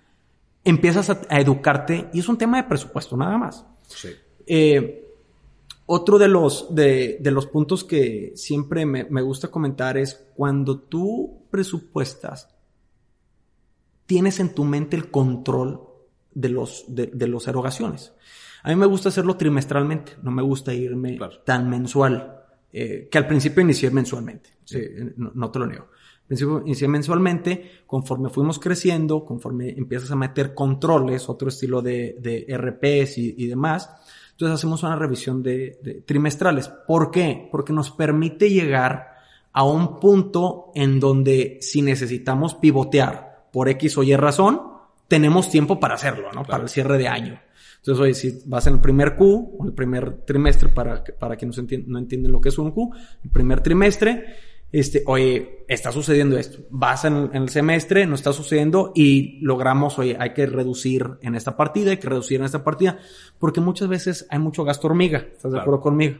empiezas a, a educarte y es un tema de presupuesto nada más. Sí. Eh, otro de los, de, de los puntos que siempre me, me gusta comentar es cuando tú presupuestas, tienes en tu mente el control de los, de, de los erogaciones. A mí me gusta hacerlo trimestralmente, no me gusta irme Claro. tan mensual, eh, que al principio inicié mensualmente, Sí. eh, no, no te lo niego. Al principio inicié mensualmente, conforme fuimos creciendo, conforme empiezas a meter controles, otro estilo de, de RPs y, y demás, entonces hacemos una revisión de, de trimestrales. ¿Por qué? Porque nos permite llegar a un punto en donde si necesitamos pivotear por X o Y razón, tenemos tiempo para hacerlo, ¿no? Para el cierre de año. Entonces, oye, si vas en el primer Q, o el primer trimestre, para, para quienes no, no entienden lo que es un Q, el primer trimestre, este, oye, está sucediendo esto. Vas en, en el semestre, no está sucediendo y logramos, oye, hay que reducir en esta partida, hay que reducir en esta partida, porque muchas veces hay mucho gasto hormiga. ¿Estás de Claro. acuerdo conmigo?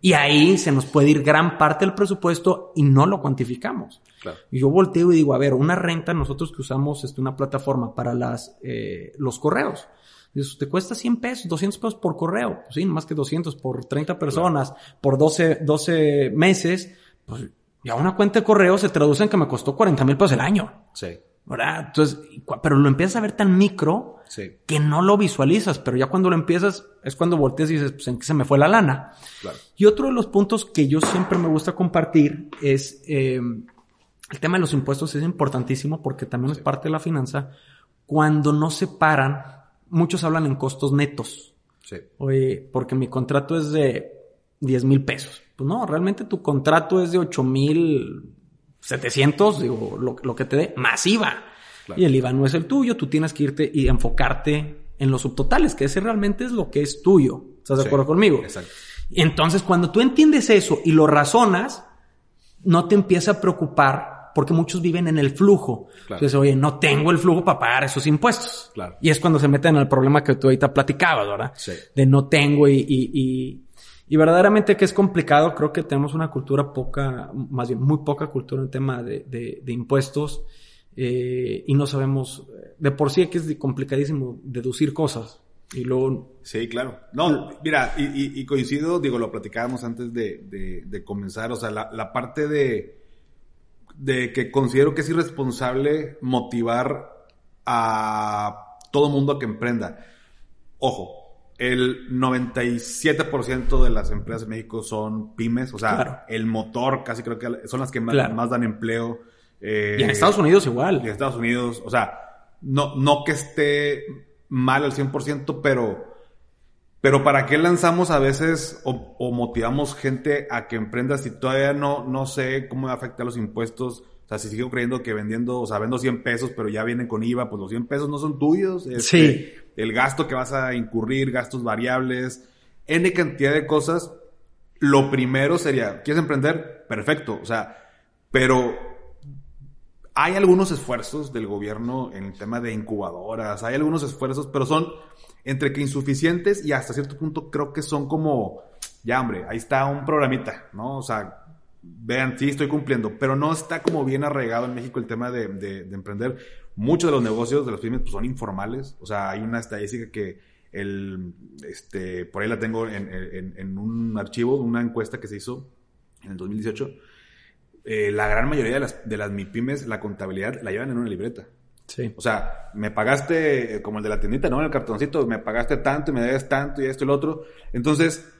Y ahí se nos puede ir gran parte del presupuesto y no lo cuantificamos. Claro. Y yo volteo y digo, a ver, una renta, nosotros que usamos este, una plataforma para las, eh, los correos. Dices, te cuesta 100 pesos, 200 pesos por correo. Pues sí, más que 200 por 30 personas, por 12, 12 meses. Pues ya una cuenta de correo se traduce en que me costó 40 mil pesos el año. Sí. ¿Verdad? Entonces, pero lo empiezas a ver tan micro Sí. que no lo visualizas, pero ya cuando lo empiezas es cuando volteas y dices, pues en qué se me fue la lana. Claro. Y otro de los puntos que yo siempre me gusta compartir es eh, el tema de los impuestos es importantísimo porque también es parte de la finanza. Cuando no separan, muchos hablan en costos netos. Sí. Oye, porque mi contrato es de 10 mil pesos. Pues no, realmente tu contrato es de 8 mil 700, digo, lo, lo que te dé, más IVA. Claro. Y el IVA no es el tuyo, tú tienes que irte y enfocarte en los subtotales, que ese realmente es lo que es tuyo. ¿Estás de acuerdo conmigo? Exacto. Entonces, cuando tú entiendes eso y lo razonas, no te empieza a preocupar porque muchos viven en el flujo. Claro. Entonces, oye, no tengo el flujo para pagar esos impuestos. Claro. Y es cuando se meten en el problema que tú ahorita platicabas, ¿verdad? Sí. De no tengo y, y, y, y verdaderamente que es complicado. Creo que tenemos una cultura poca, más bien muy poca cultura en tema de, de, de impuestos. eh, y no sabemos, de por sí que es complicadísimo deducir cosas. Y luego... Sí, claro. No, mira, y, coincido, digo, lo platicábamos antes de, de, comenzar, o sea, la, la, parte de, de que considero que es irresponsable motivar a todo mundo a que emprenda. Ojo, el 97% de las empresas en México son pymes, o sea, el motor casi creo que son las que más, más dan empleo. Eh, y en Estados Unidos igual. Y en Estados Unidos, o sea, no, no que esté mal al 100%, pero, pero ¿para qué lanzamos a veces o, motivamos gente a que emprenda si todavía no, no sé cómo afecta los impuestos? O sea, si sigo creyendo que vendiendo, o sea, vendo 100 pesos, pero ya vienen con IVA, pues los 100 pesos no son tuyos. Este, sí. El gasto que vas a incurrir, gastos variables, N cantidad de cosas. Lo primero sería, ¿quieres emprender? Perfecto. O sea, pero hay algunos esfuerzos del gobierno en el tema de incubadoras, hay algunos esfuerzos, pero son entre que insuficientes y hasta cierto punto creo que son como, ya hombre, ahí está un programita, ¿no? O sea, vean, sí estoy cumpliendo, pero no está como bien arraigado en México el tema de, de, emprender. Muchos de los negocios de los pymes pues, son informales, o sea, hay una estadística que el, este, por ahí la tengo en, en, en un archivo, una encuesta que se hizo en el 2018 eh, la gran mayoría de las, de las MIPIMES, la contabilidad la llevan en una libreta. Sí. O sea, me pagaste, eh, como el de la tiendita, ¿no? En el cartoncito, me pagaste tanto y me debes tanto y esto y lo otro. Entonces,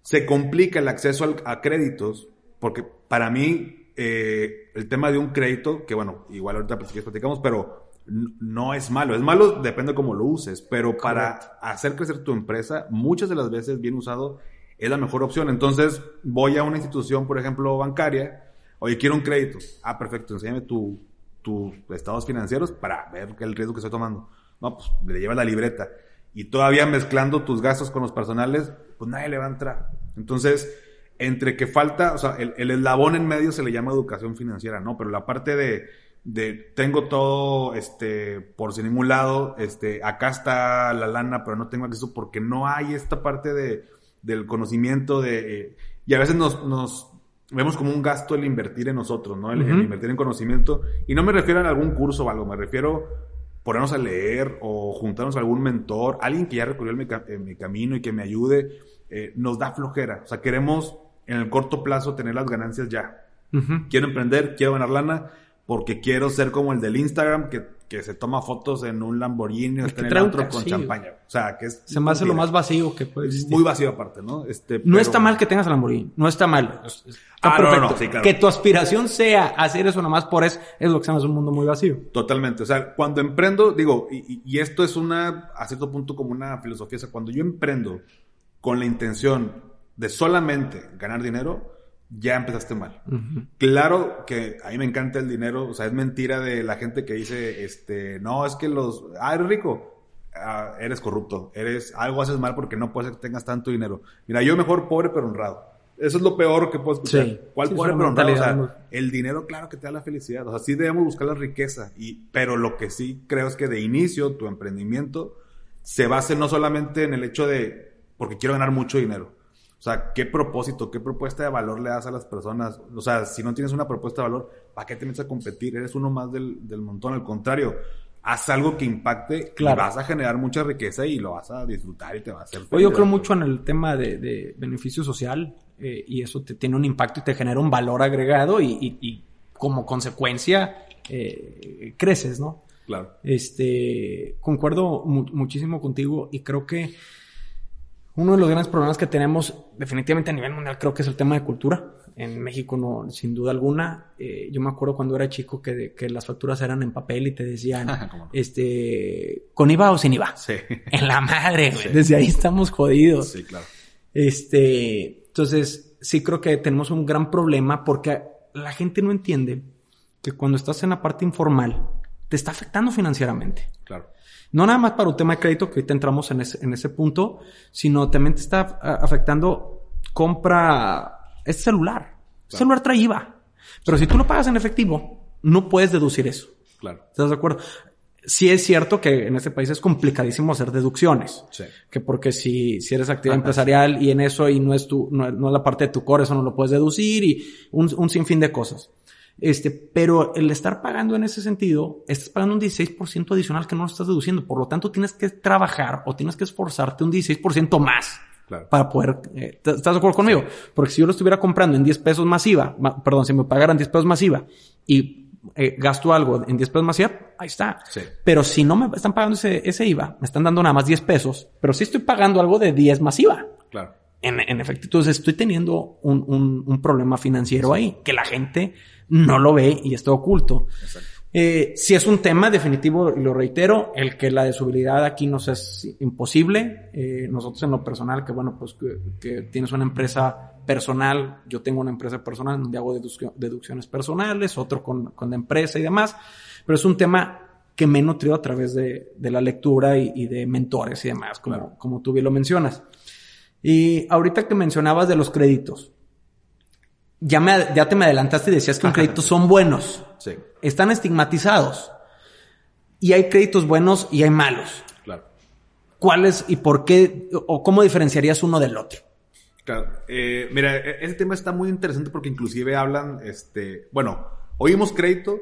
se complica el acceso a créditos, porque para mí, eh, el tema de un crédito, que bueno, igual ahorita pues, platicamos, pero no es malo. Es malo, depende de cómo lo uses, pero para hacer crecer tu empresa, muchas de las veces bien usado es la mejor opción. Entonces, voy a una institución, por ejemplo, bancaria, Oye, quiero un crédito. Ah, perfecto, enséñame tus estados financieros para ver el riesgo que estoy tomando. No, pues le llevas la libreta. Y todavía mezclando tus gastos con los personales, pues nadie le va a entrar. Entonces, entre que falta, o sea, el, eslabón en medio se le llama educación financiera, ¿no? Pero la parte de, de tengo todo, este, por sin ningún lado, este, acá está la lana, pero no tengo acceso porque no hay esta parte de, del conocimiento de, eh, y a veces nos, nos, vemos como un gasto el invertir en nosotros, ¿no? El, invertir en conocimiento. Y no me refiero a algún curso o algo, me refiero ponernos a leer o juntarnos a algún mentor, alguien que ya recorrió mi, camino y que me ayude, eh, nos da flojera. O sea, queremos en el corto plazo tener las ganancias ya. Quiero emprender, quiero ganar lana, porque quiero ser como el del Instagram que, que se toma fotos en un Lamborghini o en el otro con champaña. O sea, que es... Se me hace lo más vacío que puede existir. Muy vacío aparte, ¿no? Este, no está mal que tengas el Lamborghini, no está mal. Está ah, perfecto. Que tu aspiración sea hacer eso nomás por eso, es lo que se llama un mundo muy vacío. Totalmente. O sea, cuando emprendo, digo, y, y esto es una, a cierto punto como una filosofía, o sea, cuando yo emprendo con la intención de solamente ganar dinero, ya empezaste mal. Claro que a mí me encanta el dinero, o sea, es mentira de la gente que dice, este, no, es que los, ah, eres rico, ah, eres corrupto, eres, algo haces mal porque no puedes que tengas tanto dinero. Mira, yo mejor pobre pero honrado. Eso es lo peor que puedo escuchar. Sí. ¿Cuál pobre pero honrado? O sea, el dinero, claro que te da la felicidad. O sea, sí debemos buscar la riqueza. Y, pero lo que sí creo es que de inicio tu emprendimiento se base no solamente en el hecho de, porque quiero ganar mucho dinero sea, ¿qué propósito, qué propuesta de valor le das a las personas? O sea, si no tienes una propuesta de valor, ¿para qué te metes a competir? Eres uno más del, del montón. Al contrario, haz algo que impacte, claro. vas a generar mucha riqueza y lo vas a disfrutar y te va a hacer feliz. Yo creo mucho en el tema de, de beneficio social eh, y eso te tiene un impacto y te genera un valor agregado y, y, y como consecuencia eh, creces, ¿no? Claro. Este, concuerdo mu muchísimo contigo y creo que uno de los grandes problemas que tenemos definitivamente a nivel mundial creo que es el tema de cultura. En México no, sin duda alguna. Eh, yo me acuerdo cuando era chico que, que, las facturas eran en papel y te decían, *laughs* este, con IVA o sin IVA. Sí. *laughs* En la madre, güey. Desde ahí estamos jodidos. Sí, claro. Este, entonces, sí creo que tenemos un gran problema porque la gente no entiende que cuando estás en la parte informal, te está afectando financieramente. Claro. No nada más para un tema de crédito, que ahorita entramos en ese, en ese punto, sino también te está afectando compra este celular. Celular trae IVA. Pero si tú lo pagas en efectivo, no puedes deducir eso. Claro. ¿Estás de acuerdo? Sí es cierto que en este país es complicadísimo hacer deducciones. Sí. Que porque si, si eres actividad empresarial y en eso y no es tu, no, es la parte de tu core, eso no lo puedes deducir y un, un sinfín de cosas. Este, pero el estar pagando en ese sentido, estás pagando un 16% adicional que no lo estás deduciendo. Por lo tanto, tienes que trabajar o tienes que esforzarte un 16% más. Para poder, eh, ¿estás de acuerdo conmigo? Porque si yo lo estuviera comprando en 10 pesos masiva, perdón, si me pagaran 10 pesos masiva y eh, gasto algo en 10 pesos masiva, ahí está. Pero si no me están pagando ese, ese IVA, me están dando nada más 10 pesos, pero sí estoy pagando algo de 10 masiva. Claro. En, en efecto, entonces estoy teniendo un, un, un problema financiero ahí, que la gente no lo ve y está oculto. Exacto. Eh, si es un tema definitivo, y lo reitero, el que la desubilidad aquí nos es imposible. Eh, nosotros en lo personal, que bueno, pues que, tienes una empresa personal, yo tengo una empresa personal donde hago deducciones personales, otro con, con la empresa y demás, pero es un tema que me he nutrido a través de, de la lectura y, de mentores y demás, como, como tú bien lo mencionas. Y ahorita que mencionabas de los créditos, ya, me, ya te me adelantaste y decías que los créditos son buenos. Sí. Están estigmatizados. Y hay créditos buenos y hay malos. Claro. ¿Cuáles y por qué o cómo diferenciarías uno del otro? Claro. Eh, mira, e, ese tema está muy interesante porque inclusive hablan, este, bueno, oímos crédito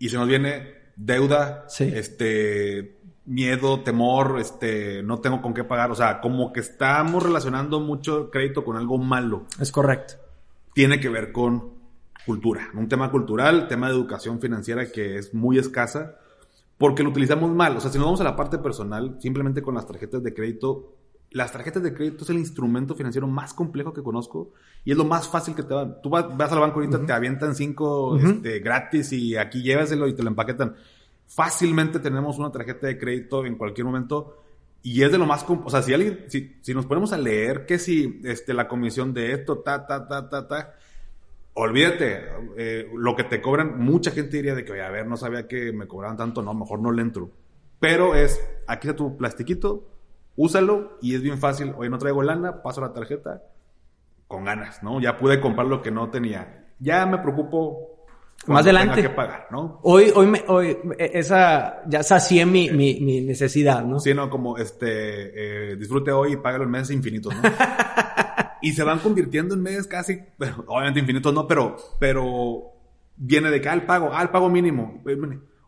y se nos viene deuda, este, miedo, temor, este, no tengo con qué pagar. O sea, como que estamos relacionando mucho crédito con algo malo. Es correcto tiene que ver con cultura, un tema cultural, tema de educación financiera que es muy escasa porque lo utilizamos mal. O sea, si nos vamos a la parte personal, simplemente con las tarjetas de crédito, las tarjetas de crédito es el instrumento financiero más complejo que conozco y es lo más fácil que te dan. Tú vas, al banco ahorita, te avientan cinco este, gratis y aquí llévaselo y te lo empaquetan. Fácilmente tenemos una tarjeta de crédito en cualquier momento y es de lo más, o sea, si alguien, si, si nos ponemos a leer que si este, la comisión de esto, ta, ta, ta, ta, ta, olvídate, eh, lo que te cobran, mucha gente diría de que, oye, a ver, no sabía que me cobraban tanto, no, mejor no le entro. Pero es, aquí está tu plastiquito, úsalo y es bien fácil, oye, no traigo lana, paso la tarjeta, con ganas, ¿no? Ya pude comprar lo que no tenía. Ya me preocupo más adelante. que pagar, ¿no? Hoy, hoy, me, hoy, esa, ya sacié mi, mi, mi necesidad, ¿no? Sí, no, como, este, eh, disfrute hoy y págalo en meses infinitos, ¿no? *laughs* y se van convirtiendo en meses casi, obviamente infinitos no, pero, pero, viene de que, ah, el pago, ah, el pago mínimo.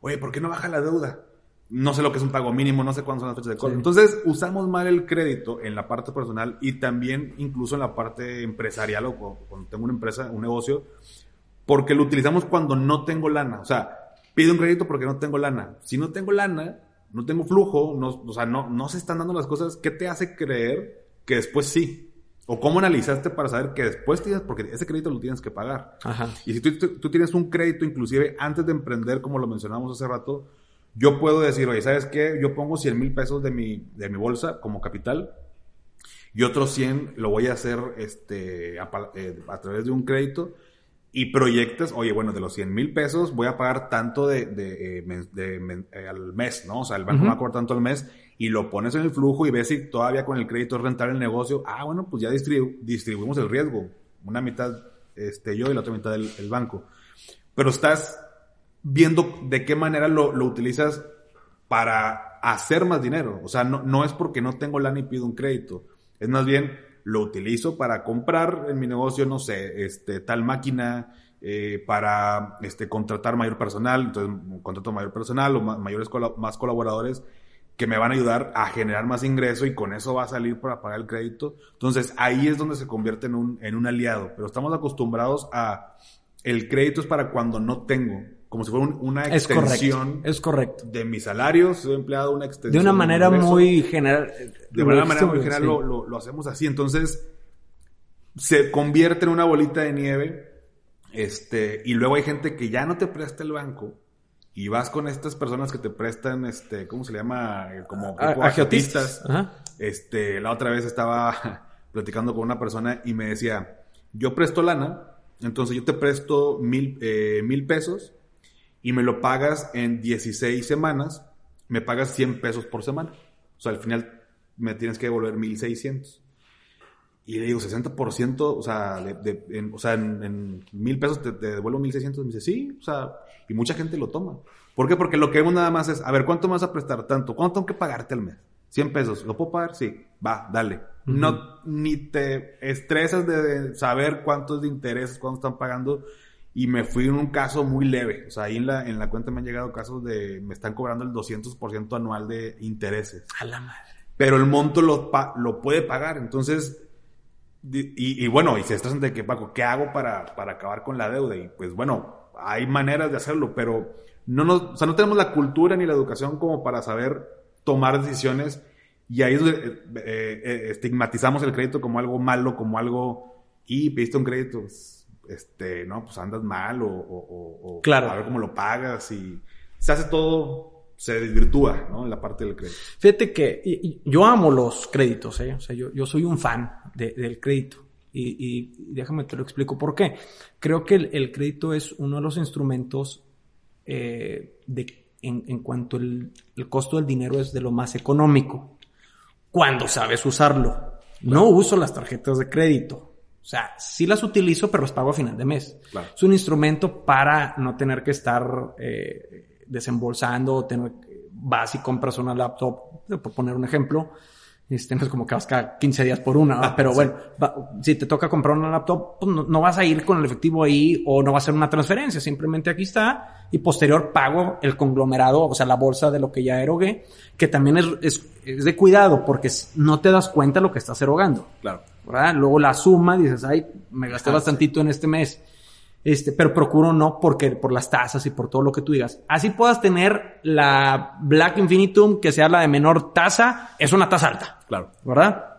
Oye, ¿por qué no baja la deuda? No sé lo que es un pago mínimo, no sé cuándo son las fechas de cobro. Entonces, usamos mal el crédito en la parte personal y también incluso en la parte empresarial o cuando tengo una empresa, un negocio, porque lo utilizamos cuando no tengo lana. O sea, pido un crédito porque no tengo lana. Si no tengo lana, no tengo flujo, no, o sea, no, no se están dando las cosas, ¿qué te hace creer que después sí? ¿O cómo analizaste para saber que después tienes, porque ese crédito lo tienes que pagar? Ajá. Y si tú, tú, tienes un crédito, inclusive antes de emprender, como lo mencionamos hace rato, yo puedo decir, oye, ¿sabes qué? Yo pongo 100 mil pesos de mi, de mi bolsa como capital y otros 100 lo voy a hacer este, a, eh, a través de un crédito y proyectas, oye, bueno, de los 100 mil pesos voy a pagar tanto de, de, eh, eh, al mes, ¿no? O sea, el banco me va a cobrar tanto al mes y lo pones en el flujo y ves si todavía con el crédito es rentable el negocio. Ah, bueno, pues ya distribuimos el riesgo. Una mitad este, yo y la otra mitad el, el banco. Pero estás viendo de qué manera lo, lo, utilizas para hacer más dinero. O sea, no, no es porque no tengo lana y pido un crédito. Es más bien, lo utilizo para comprar en mi negocio, no sé, este, tal máquina, eh, para este, contratar mayor personal, entonces contrato mayor personal o mayores más colaboradores que me van a ayudar a generar más ingreso y con eso va a salir para pagar el crédito. Entonces ahí es donde se convierte en un, en un aliado, pero estamos acostumbrados a el crédito es para cuando no tengo como si fuera una extensión. Es correcto. De mi salario, soy empleado una extensión. De una manera muy general. De una manera muy general lo, lo, hacemos así. Entonces, se convierte en una bolita de nieve. Este, y luego hay gente que ya no te presta el banco. Y vas con estas personas que te prestan, este, ¿cómo se le llama? Como agiotistas. Este, la otra vez estaba *laughs* platicando con una persona y me decía, yo presto lana, entonces yo te presto mil, eh, mil pesos y me lo pagas en 16 semanas, me pagas 100 pesos por semana. O sea, al final me tienes que devolver 1600. Y le digo, 60%, o sea, de, en, o sea, en, mil pesos te, devuelvo 1600. Me dice, sí, o sea, y mucha gente lo toma. ¿Por qué? Porque lo que vemos nada más es, a ver, ¿cuánto me vas a prestar? Tanto. ¿Cuánto tengo que pagarte al mes? 100 pesos. ¿Lo puedo pagar? Sí. Va, dale. No, ni te estresas de, saber cuántos de intereses, cuánto están pagando y me fui en un caso muy leve. O sea, ahí en la, en la cuenta me han llegado casos de, me están cobrando el 200% anual de intereses. A la madre. Pero el monto lo, lo puede pagar. Entonces, y, y, bueno, y se estresan de que, Paco, ¿qué hago para, para acabar con la deuda? Y pues bueno, hay maneras de hacerlo, pero no nos, o sea, no tenemos la cultura ni la educación como para saber tomar decisiones y ahí eh, eh, estigmatizamos el crédito como algo malo, como algo, y pediste un crédito, pues, este, no, pues andas mal o, o, claro. a ver cómo lo pagas y se hace todo, se desvirtúa, ¿no? En la parte del crédito. Fíjate que yo amo los créditos, ¿eh? O sea, yo, yo soy un fan del crédito. Y, y, déjame te lo explico por qué. Creo que el, el crédito es uno de los instrumentos eh, de, en, en, cuanto el, el costo del dinero es de lo más económico. Cuando sabes usarlo. No uso las tarjetas de crédito. O sea, sí las utilizo, pero las pago a final de mes. Claro. Es un instrumento para no tener que estar eh, desembolsando o tener, vas y compras una laptop, por poner un ejemplo. Este, no es como que vas cada 15 días por una, ah, pero sí. bueno, va, si te toca comprar una laptop, pues no, no, vas a ir con el efectivo ahí o no va a ser una transferencia, simplemente aquí está y posterior pago el conglomerado, o sea, la bolsa de lo que ya erogué, que también es, es, es de cuidado porque no te das cuenta de lo que estás erogando. Claro. ¿Verdad? Luego la suma, dices, ay, me gasté ah, bastantito sí. en este mes. Este, pero procuro no porque por las tasas y por todo lo que tú digas. Así puedas tener la Black Infinitum que sea la de menor tasa, es una tasa alta. Claro. ¿Verdad?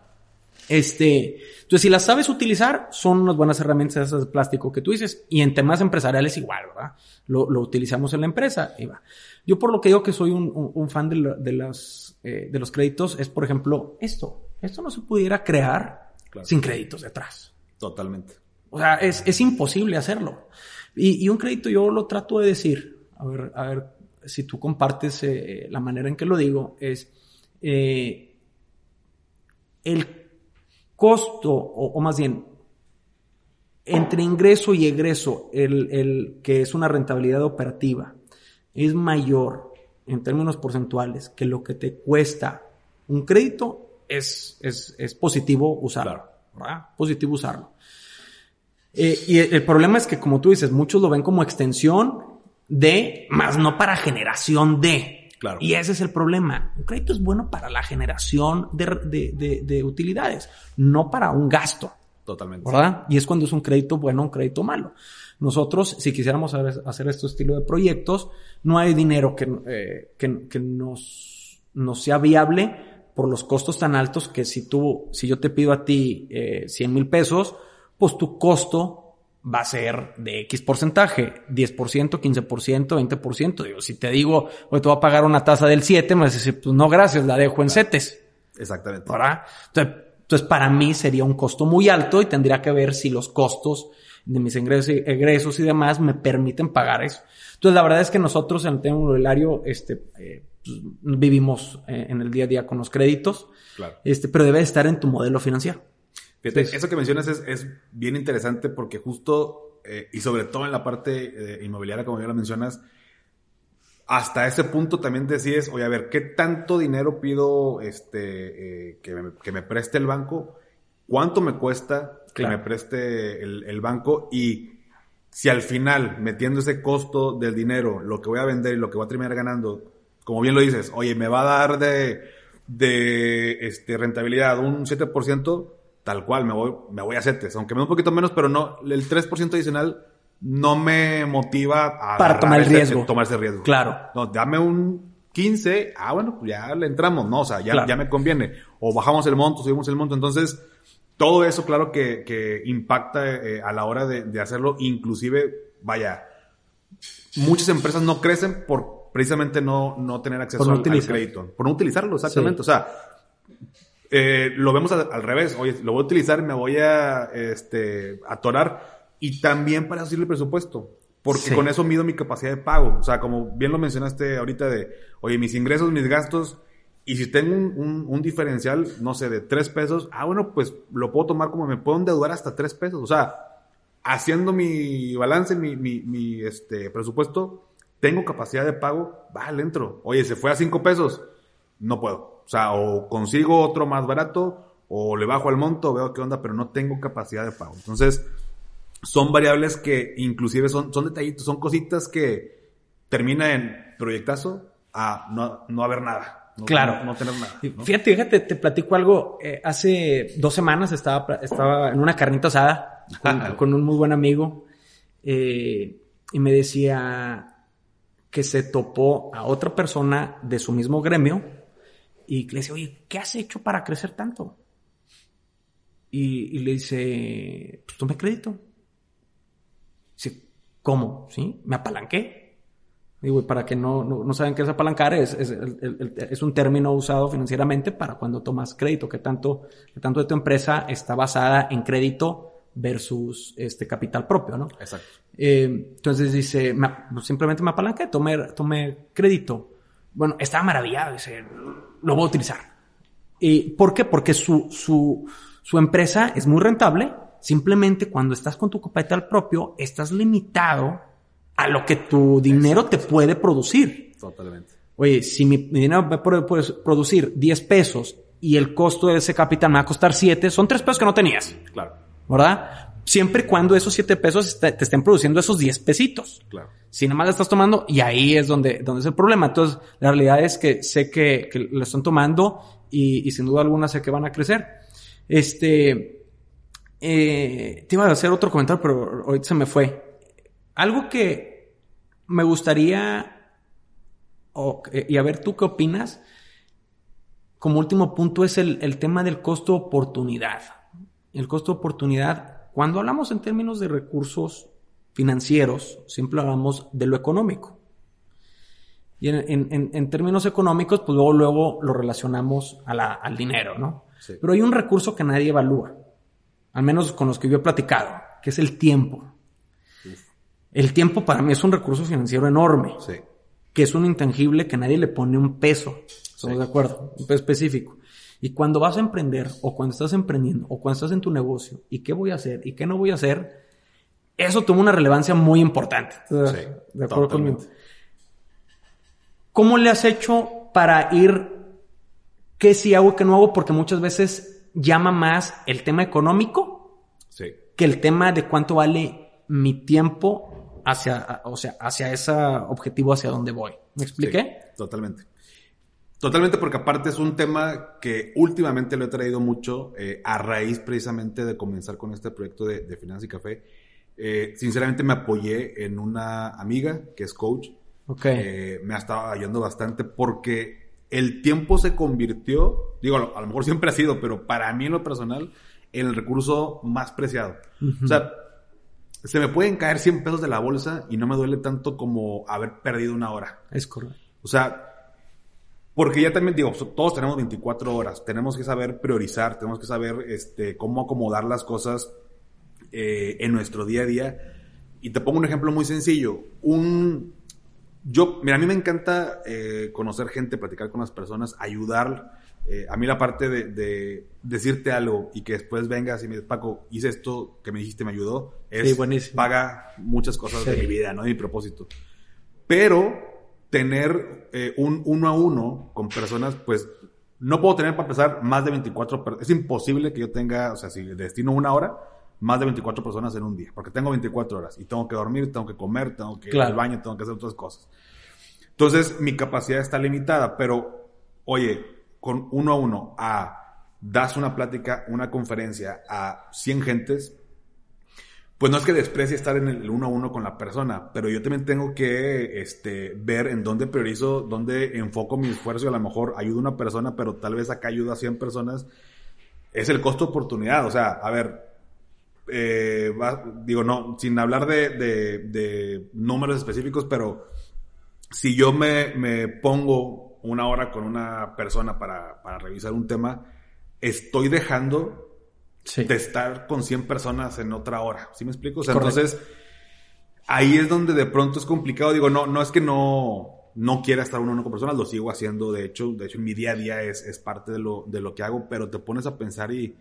Este, entonces si las sabes utilizar, son unas buenas herramientas esas de plástico que tú dices. Y en temas empresariales igual, ¿verdad? Lo, lo utilizamos en la empresa y va. Yo por lo que digo que soy un, un, un fan de, lo, de, las, eh, de los créditos es, por ejemplo, esto. Esto no se pudiera crear claro. sin créditos detrás. Totalmente. O sea, es, es imposible hacerlo. Y, y, un crédito yo lo trato de decir, a ver, a ver si tú compartes eh, la manera en que lo digo, es eh, el costo, o, o, más bien, entre ingreso y egreso, el, el que es una rentabilidad operativa, es mayor en términos porcentuales que lo que te cuesta un crédito, es, es, es positivo usarlo. Claro. ¿verdad? Positivo usarlo. Eh, y el, problema es que, como tú dices, muchos lo ven como extensión de, más no para generación de. Claro. Y ese es el problema. Un crédito es bueno para la generación de, de, de, de utilidades, no para un gasto. Totalmente. ¿Verdad? Y es cuando es un crédito bueno, un crédito malo. Nosotros, si quisiéramos hacer este estilo de proyectos, no hay dinero que, eh, que, que nos, nos sea viable por los costos tan altos que si tú, si yo te pido a ti eh, 100 mil pesos, pues tu costo va a ser de X porcentaje, 10%, 15%, 20%. Digo, si te digo, hoy te voy a pagar una tasa del 7, me vas a decir, pues no, gracias, la dejo en CETES. Exactamente. ¿Verdad? Entonces, entonces, para mí sería un costo muy alto y tendría que ver si los costos de mis ingresos, egresos y demás me permiten pagar eso. Entonces, la verdad es que nosotros en el tema inmobiliario, este, eh, vivimos eh, en el día a día con los créditos, claro. este, pero debe estar en tu modelo financiero. Fíjate, eso que mencionas es, es, bien interesante porque justo, eh, y sobre todo en la parte eh, inmobiliaria, como ya lo mencionas, hasta ese punto también decides, oye, a ver, ¿qué tanto dinero pido este, eh, que, me, que, me, preste el banco? ¿Cuánto me cuesta que claro. me preste el, el, banco? Y si al final, metiendo ese costo del dinero, lo que voy a vender y lo que voy a terminar ganando, como bien lo dices, oye, me va a dar de, de este, rentabilidad un 7%, tal cual, me voy, me voy a CETES, aunque me da un poquito menos, pero no, el 3% adicional no me motiva a para tomar el riesgo. tomar ese riesgo. Claro. No, dame un 15, ah, bueno, pues ya le entramos, no, o sea, ya, claro. ya me conviene. O bajamos el monto, subimos el monto. Entonces, todo eso, claro que, que impacta eh, a la hora de, de, hacerlo. Inclusive, vaya, muchas empresas no crecen por precisamente no, no tener acceso no al, al, crédito. Por no utilizarlo, exactamente. Sí. O sea, eh, lo vemos al, al, revés. Oye, lo voy a utilizar, me voy a este, atorar. Y también para hacerle presupuesto. Porque sí. con eso mido mi capacidad de pago. O sea, como bien lo mencionaste ahorita de, oye, mis ingresos, mis gastos. Y si tengo un, un, un diferencial, no sé, de tres pesos, ah, bueno, pues lo puedo tomar como me puedo endeudar hasta tres pesos. O sea, haciendo mi balance, mi, mi, mi este, presupuesto, tengo capacidad de pago, vale, entro. Oye, se fue a cinco pesos, no puedo. O sea, o consigo otro más barato, o le bajo al monto, veo qué onda, pero no tengo capacidad de pago. Entonces, son variables que inclusive son, son detallitos, son cositas que termina en proyectazo a no, no haber nada. No, claro. No, tener nada. Fíjate, fíjate, te platico algo. Eh, hace dos semanas estaba, estaba en una carnita asada *laughs* con, un muy buen amigo eh, y me decía que se topó a otra persona de su mismo gremio y le decía, oye, ¿qué has hecho para crecer tanto? Y, le dice, pues crédito. Dice, ¿cómo? ¿Sí? ¿Me apalanqué? Digo, para que no, no, saben qué es apalancar, es, es, es, un término usado financieramente para cuando tomas crédito, que tanto, que tanto de tu empresa está basada en crédito versus este capital propio, ¿no? Exacto. Eh, entonces dice, simplemente me apalanqué, tomé, tomé crédito. Bueno, estaba maravillado, dice, lo voy a utilizar. ¿Y por qué? Porque su, su, su empresa es muy rentable, simplemente cuando estás con tu capital propio, estás limitado a lo que tu dinero te puede producir. Totalmente. Oye, si mi, dinero puede producir 10 pesos y el costo de ese capital me va a costar 7, son 3 pesos que no tenías. Claro. ¿Verdad? Siempre y cuando esos 7 pesos te, estén produciendo esos 10 pesitos. Claro. Si nada más estás tomando, y ahí es donde, donde es el problema. Entonces, la realidad es que sé que, que lo están tomando y, y sin duda alguna sé que van a crecer. Este, eh, te iba a hacer otro comentario, pero ahorita se me fue. Algo que me gustaría, y a ver tú qué opinas, como último punto es el, el tema del costo oportunidad. El costo oportunidad, cuando hablamos en términos de recursos financieros, siempre hablamos de lo económico. Y en, términos económicos, pues luego, luego lo relacionamos al dinero, ¿no? Pero hay un recurso que nadie evalúa, al menos con los que yo he platicado, que es el tiempo. El tiempo para mí es un recurso financiero enorme, que es un intangible que nadie le pone un peso, estamos de acuerdo, un peso específico. Y cuando vas a emprender, o cuando estás emprendiendo, o cuando estás en tu negocio, y qué voy a hacer, y qué no voy a hacer, eso toma una relevancia muy importante. de acuerdo conmigo. ¿Cómo le has hecho para ir qué sí hago y qué no hago? Porque muchas veces llama más el tema económico que el tema de cuánto vale mi tiempo hacia, o sea, hacia ese objetivo hacia donde voy. ¿Me expliqué? totalmente. Totalmente, porque aparte es un tema que últimamente lo he traído mucho eh, a raíz precisamente de comenzar con este proyecto de, de Finanza y Café. Eh, sinceramente me apoyé en una amiga que es coach, Okay. Eh, me ha estado ayudando bastante porque el tiempo se convirtió, digo, a lo mejor siempre ha sido, pero para mí en lo personal, en el recurso más preciado. O sea, se me pueden caer 100 pesos de la bolsa y no me duele tanto como haber perdido una hora. Es correcto. O sea, porque ya también digo, todos tenemos 24 horas, tenemos que saber priorizar, tenemos que saber este, cómo acomodar las cosas eh, en nuestro día a día. Y te pongo un ejemplo muy sencillo. Un, yo, mira, a mí me encanta eh, conocer gente, platicar con las personas, ayudar. Eh, a mí la parte de, decirte algo y que después vengas y me dices, Paco, hice esto que me dijiste, me ayudó, es paga muchas cosas de mi vida, ¿no? De mi propósito. Pero tener eh, un uno a uno con personas, pues no puedo tener para empezar más de 24, es imposible que yo tenga, o sea, si destino una hora, más de 24 personas en un día, porque tengo 24 horas y tengo que dormir, tengo que comer, tengo que ir al baño, tengo que hacer otras cosas. Entonces, mi capacidad está limitada, pero, oye, con uno a uno, a das una plática, una conferencia a 100 gentes, pues no es que desprecie estar en el uno a uno con la persona, pero yo también tengo que este, ver en dónde priorizo, dónde enfoco mi esfuerzo y a lo mejor ayudo a una persona, pero tal vez acá ayudo a 100 personas. Es el costo oportunidad. O sea, a ver, eh, digo, no, sin hablar de, números específicos, pero si yo me, pongo una hora con una persona para, revisar un tema, estoy dejando de estar con 100 personas en otra hora. ¿Sí me explico? entonces, ahí es donde de pronto es complicado. Digo, no, no es que no, no quiera estar uno con personas, lo sigo haciendo. De hecho, de hecho, en mi día a día es, es parte de lo, de lo que hago, pero te pones a pensar y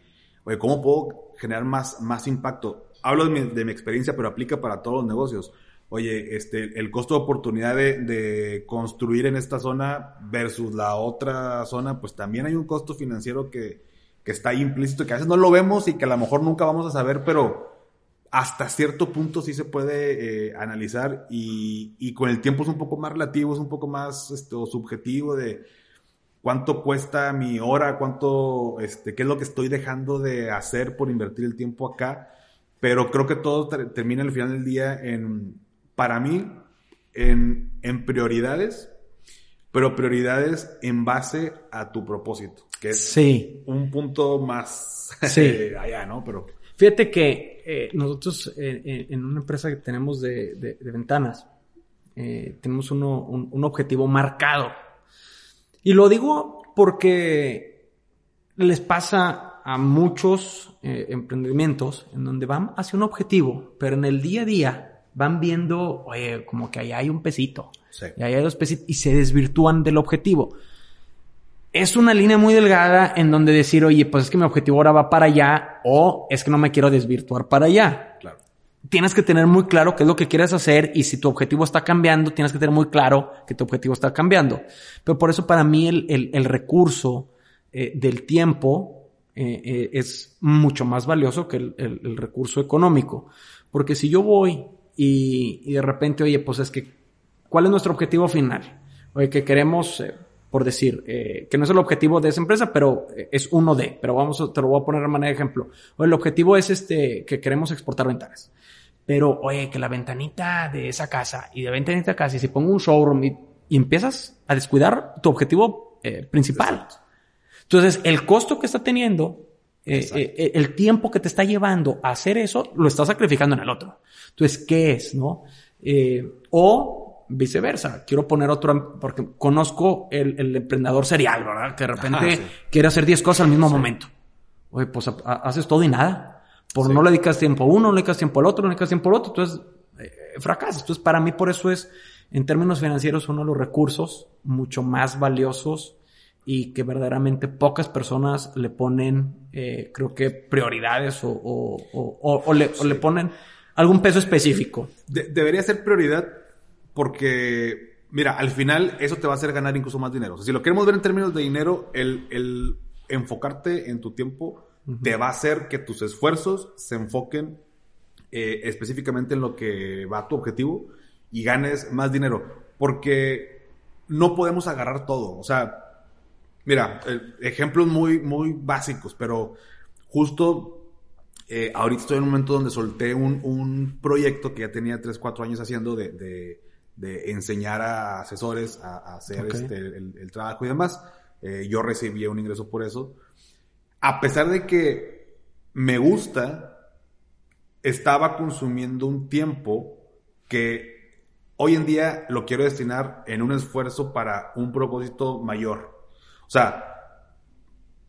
oye, ¿cómo puedo generar más, más impacto? Hablo de mi, experiencia, pero aplica para todos los negocios. Oye, este, el costo de oportunidad de, construir en esta zona versus la otra zona, pues también hay un costo financiero que, está ahí implícito, que a veces no lo vemos y que a lo mejor nunca vamos a saber, pero hasta cierto punto sí se puede eh, analizar y, y, con el tiempo es un poco más relativo, es un poco más esto, subjetivo de cuánto cuesta mi hora, cuánto, este, qué es lo que estoy dejando de hacer por invertir el tiempo acá. Pero creo que todo termina al final del día en, para mí, en, en prioridades, pero prioridades en base a tu propósito, que es sí. un punto más *laughs* sí. allá, ¿no? Pero Fíjate que eh, nosotros eh, eh, en una empresa que tenemos de, de, de ventanas, tenemos uno, un, un, objetivo marcado. Y lo digo porque les pasa a muchos eh, emprendimientos en donde van hacia un objetivo, pero en el día a día van viendo, oye, como que allá hay un pesito, sí. y allá hay dos pesitos, y se desvirtúan del objetivo es una línea muy delgada en donde decir, oye, pues es que mi objetivo ahora va para allá o es que no me quiero desvirtuar para allá. Claro. Tienes que tener muy claro qué es lo que quieres hacer y si tu objetivo está cambiando, tienes que tener muy claro que tu objetivo está cambiando. Pero por eso para mí el, el, el recurso eh, del tiempo eh, eh, es mucho más valioso que el, el, recurso económico. Porque si yo voy y, y, de repente, oye, pues es que, ¿cuál es nuestro objetivo final? Oye, que queremos por decir, eh, que no es el objetivo de esa empresa, pero es uno de, pero vamos, te lo voy a poner de manera de ejemplo. O el objetivo es este, que queremos exportar ventanas. Pero, oye, que la ventanita de esa casa y de ventanita de casa, y si pongo un showroom y, y empiezas a descuidar tu objetivo eh, principal. Exacto. Entonces, el costo que está teniendo, eh, eh, el tiempo que te está llevando a hacer eso, lo estás sacrificando en el otro. Entonces, ¿qué es, no? Eh, o viceversa. Quiero poner otro, porque conozco el, el emprendedor serial, ¿verdad? Que de repente sí. quiere hacer 10 cosas al mismo sí. momento. Oye, pues a, a, haces todo y nada. Por sí. no le dedicas tiempo a uno, no le dedicas tiempo al otro, no le dedicas tiempo al otro, entonces eh, fracasas. Entonces, para mí, por eso es, en términos financieros, uno de los recursos mucho más valiosos y que verdaderamente pocas personas le ponen, eh, creo que prioridades o, o, o, o le, le, ponen algún peso específico. De debería ser prioridad porque, mira, al final eso te va a hacer ganar incluso más dinero. O sea, si lo queremos ver en términos de dinero, el, el enfocarte en tu tiempo uh -huh. te va a hacer que tus esfuerzos se enfoquen eh, específicamente en lo que va a tu objetivo y ganes más dinero. Porque no podemos agarrar todo. O sea, mira, ejemplos muy, muy básicos, pero justo eh, ahorita estoy en un momento donde solté un, un proyecto que ya tenía 3, 4 años haciendo de, de de enseñar a asesores a, a hacer okay. este, el, el, trabajo y demás. Eh, yo recibí un ingreso por eso. A pesar de que me gusta, estaba consumiendo un tiempo que hoy en día lo quiero destinar en un esfuerzo para un propósito mayor. O sea,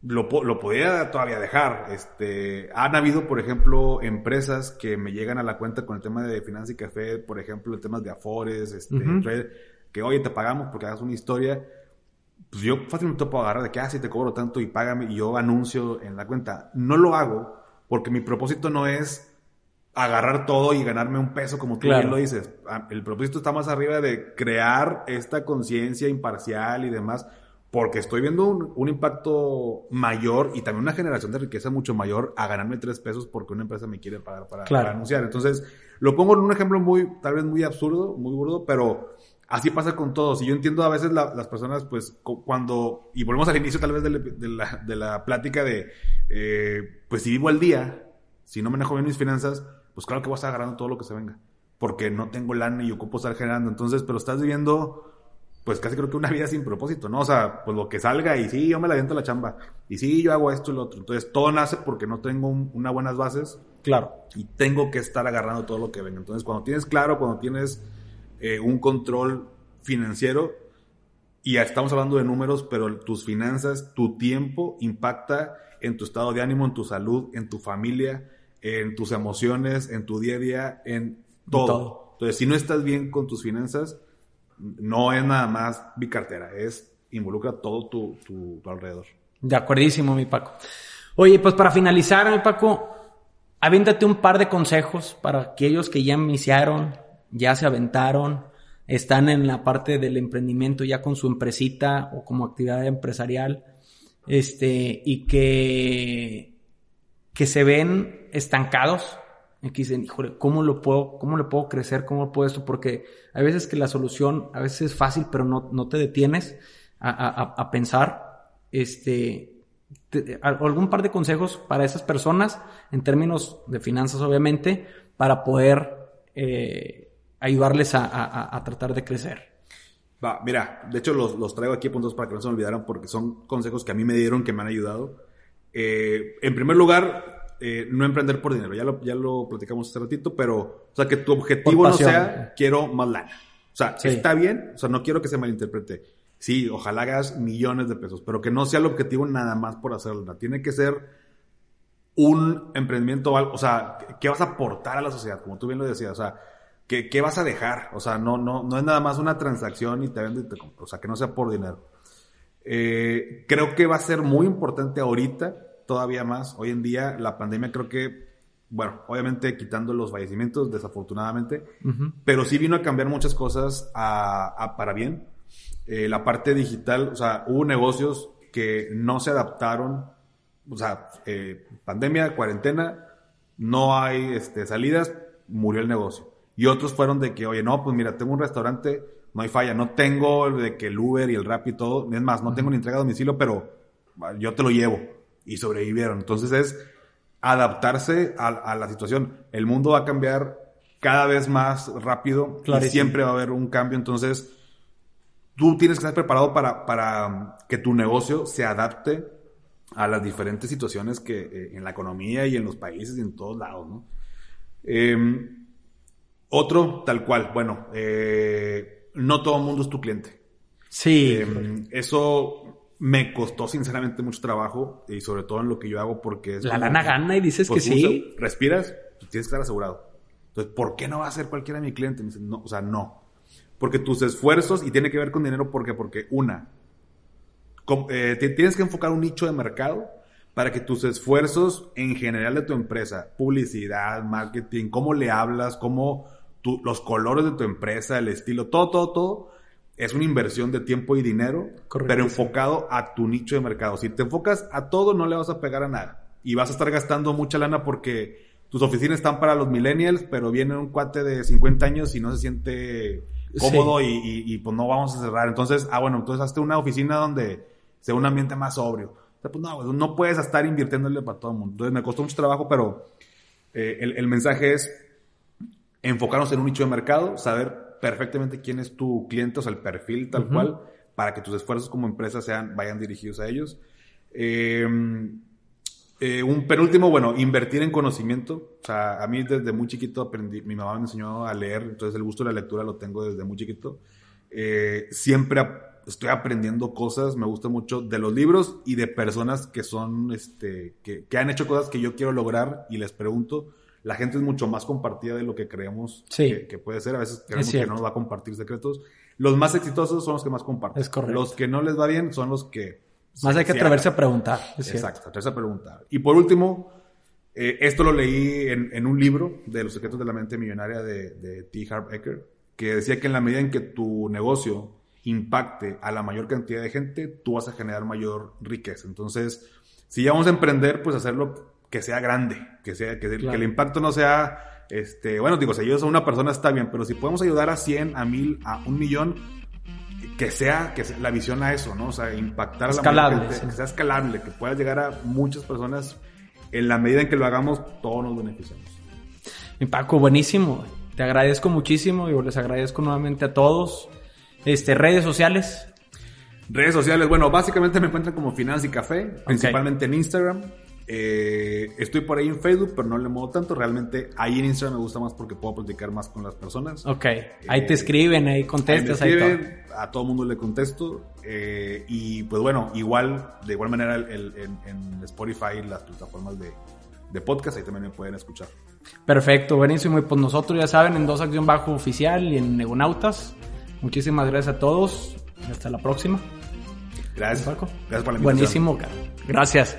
lo, lo podía todavía dejar. Este, han habido, por ejemplo, empresas que me llegan a la cuenta con el tema de finanzas y café, por ejemplo, el tema de Afores, este, uh -huh. trade, que oye, te pagamos porque hagas una historia. Pues yo fácilmente puedo agarrar de que, ah, sí, te cobro tanto y págame y yo anuncio en la cuenta. No lo hago porque mi propósito no es agarrar todo y ganarme un peso como tú claro. bien lo dices. Ah, El propósito está más arriba de crear esta conciencia imparcial y demás porque estoy viendo un, un, impacto mayor y también una generación de riqueza mucho mayor a ganarme tres pesos porque una empresa me quiere pagar para, claro. para, anunciar. Entonces, lo pongo en un ejemplo muy, tal vez muy absurdo, muy burdo, pero así pasa con todos. Y yo entiendo a veces la, las personas, pues, cuando, y volvemos al inicio tal vez de, la, de la, de la plática de, eh, pues si vivo al día, si no manejo bien mis finanzas, pues claro que voy a estar agarrando todo lo que se venga. Porque no tengo lana y ocupo estar generando. Entonces, pero estás viviendo pues casi creo que una *laughs* vida sin propósito, ¿no? O sea, pues lo que salga y sí, yo me la viento la chamba. Y sí, yo hago esto y lo otro. Entonces, todo nace porque no tengo un, unas buenas bases. Claro. Y tengo que estar agarrando todo lo que venga. Entonces, cuando tienes claro, cuando tienes eh, un control financiero, y ya estamos hablando de números, pero tus finanzas, tu tiempo impacta en tu estado de ánimo, en tu salud, en tu familia, en tus emociones, en tu día a día, en todo. todo. Entonces, si no estás bien con tus finanzas, no es nada más mi cartera, es involucra todo tu, tu, tu, alrededor. De acuerdísimo, mi Paco. Oye, pues para finalizar, mi Paco, aviéntate un par de consejos para aquellos que ya iniciaron, ya se aventaron, están en la parte del emprendimiento ya con su empresita o como actividad empresarial, este, y que, que se ven estancados Y que dicen, híjole, ¿cómo lo puedo, cómo le puedo crecer? ¿Cómo puedo esto? Porque hay veces que la solución, a veces es fácil, pero no, no te detienes a, a, a pensar, este, te- algún par de consejos para esas personas en términos de finanzas, obviamente, para poder eh, ayudarles a, a- a tratar de crecer. Va, mira, de hecho los, los traigo aquí puntos para que no se me olvidaran porque son consejos que a mí me dieron que me han ayudado. Eh, en primer lugar, eh, no emprender por dinero, ya lo, ya lo platicamos hace ratito, pero, o sea, que tu objetivo no sea, quiero más lana. O sea, Sí. está bien, o sea, no quiero que se malinterprete. Sí, ojalá hagas millones de pesos, pero que no sea el objetivo nada más por hacerlo. Tiene que ser un emprendimiento, o sea, ¿qué vas a aportar a la sociedad? Como tú bien lo decías, o sea, ¿qué, qué vas a dejar? O sea, no, no, no es nada más una transacción y te vendo y te compro, o sea, que no sea por dinero. Eh, creo que va a ser muy importante ahorita, todavía más. Hoy en día, la pandemia creo que, bueno, obviamente quitando los fallecimientos, desafortunadamente, pero sí vino a cambiar muchas cosas a, a- para bien. Eh, la parte digital, o sea, hubo negocios que no se adaptaron, o sea, eh, pandemia, cuarentena, no hay este, salidas, murió el negocio. Y otros fueron de que, oye, no, pues mira, tengo un restaurante, no hay falla, no tengo de que el Uber y el Rap y todo, es más, no tengo ni entrega a domicilio, pero yo te lo llevo. Y sobrevivieron. Entonces es adaptarse a, a la situación. El mundo va a cambiar cada vez más rápido y Clarísimo. siempre va a haber un cambio. Entonces, tú tienes que estar preparado para, para que tu negocio se adapte a las diferentes situaciones que eh, en la economía y en los países y en todos lados, ¿no? Eh, otro, tal cual, bueno, eh, no todo el mundo es tu cliente. Sí. Eh, eso me costó sinceramente mucho trabajo y sobre todo en lo que yo hago porque es... la lana gana y dices pues, que sí. respiras, tienes que estar asegurado. Entonces, ¿por qué no va a ser cualquiera de mi cliente? Me dicen, no, o sea, no. Porque tus esfuerzos, y tiene que ver con dinero, ¿por qué? Porque una, eh, te- tienes que enfocar un nicho de mercado para que tus esfuerzos en general de tu empresa, publicidad, marketing, cómo le hablas, cómo tu- los colores de tu empresa, el estilo, todo, todo, todo, es una inversión de tiempo y dinero, Correcto. pero enfocado a tu nicho de mercado. Si te enfocas a todo, no le vas a pegar a nada. Y vas a estar gastando mucha lana porque tus oficinas están para los millennials, pero viene un cuate de 50 años y no se siente cómodo y, y- y, pues no vamos a cerrar. Entonces, ah, bueno, entonces hazte una oficina donde sea un ambiente más sobrio. O sea, pues no, no puedes estar invirtiéndole para todo el mundo. Entonces me costó mucho trabajo, pero eh, el, el mensaje es enfocarnos en un nicho de mercado, saber perfectamente quién es tu cliente, o sea, el perfil tal cual, para que tus esfuerzos como empresa sean, vayan dirigidos a ellos. Eh, eh, un penúltimo, bueno, invertir en conocimiento. O sea, a mí desde muy chiquito aprendí, mi mamá me enseñó a leer, entonces el gusto de la lectura lo tengo desde muy chiquito. Eh, siempre estoy aprendiendo cosas, me gusta mucho de los libros y de personas que son, este, que, que han hecho cosas que yo quiero lograr y les pregunto. La gente es mucho más compartida de lo que creemos Sí. que, que puede ser. A veces creemos que no nos va a compartir secretos. Los más exitosos son los que más comparten. Es correcto. Los que no les va bien son los que... Más hay que atreverse a preguntar. es. Exacto, atreverse a preguntar. Y por último, eh, esto lo leí en, en un libro de Los secretos de la mente millonaria de, de T. Harv Eker, que decía que en la medida en que tu negocio impacte a la mayor cantidad de gente, tú vas a generar mayor riqueza. Entonces, si ya vamos a emprender, pues hacerlo que sea grande, que sea que, Claro. que el impacto no sea, este, bueno, digo, si ayudas a una persona está bien, pero si podemos ayudar a 100, a 1000, a un millón, que sea, que sea la visión a eso, ¿no? O sea, impactar a la Escalable, gente, sí. que sea escalable, que pueda llegar a muchas personas. En la medida en que lo hagamos, todos nos beneficiamos. Mi Paco, buenísimo. Te agradezco muchísimo y les agradezco nuevamente a todos. Este, redes sociales. Redes sociales, bueno, básicamente me encuentran como Finanza y Café, principalmente en Instagram. Eh, estoy por ahí en Facebook, pero no le muevo tanto. Realmente ahí en Instagram me gusta más porque puedo platicar más con las personas. Ok. Ahí te escriben, ahí Ahí me contestas, ahí, todo. a todo mundo le contesto. eh, y pues bueno, igual, de igual manera el- el- en, en Spotify, las plataformas de, de podcast, ahí también me pueden escuchar. Perfecto, buenísimo. Y pues nosotros ya saben, en Dos Acción Bajo Oficial y en Negonautas. Muchísimas gracias a todos. y Hasta la próxima. Gracias, Paco. Gracias por la invitación. Buenísimo, cara. Gracias.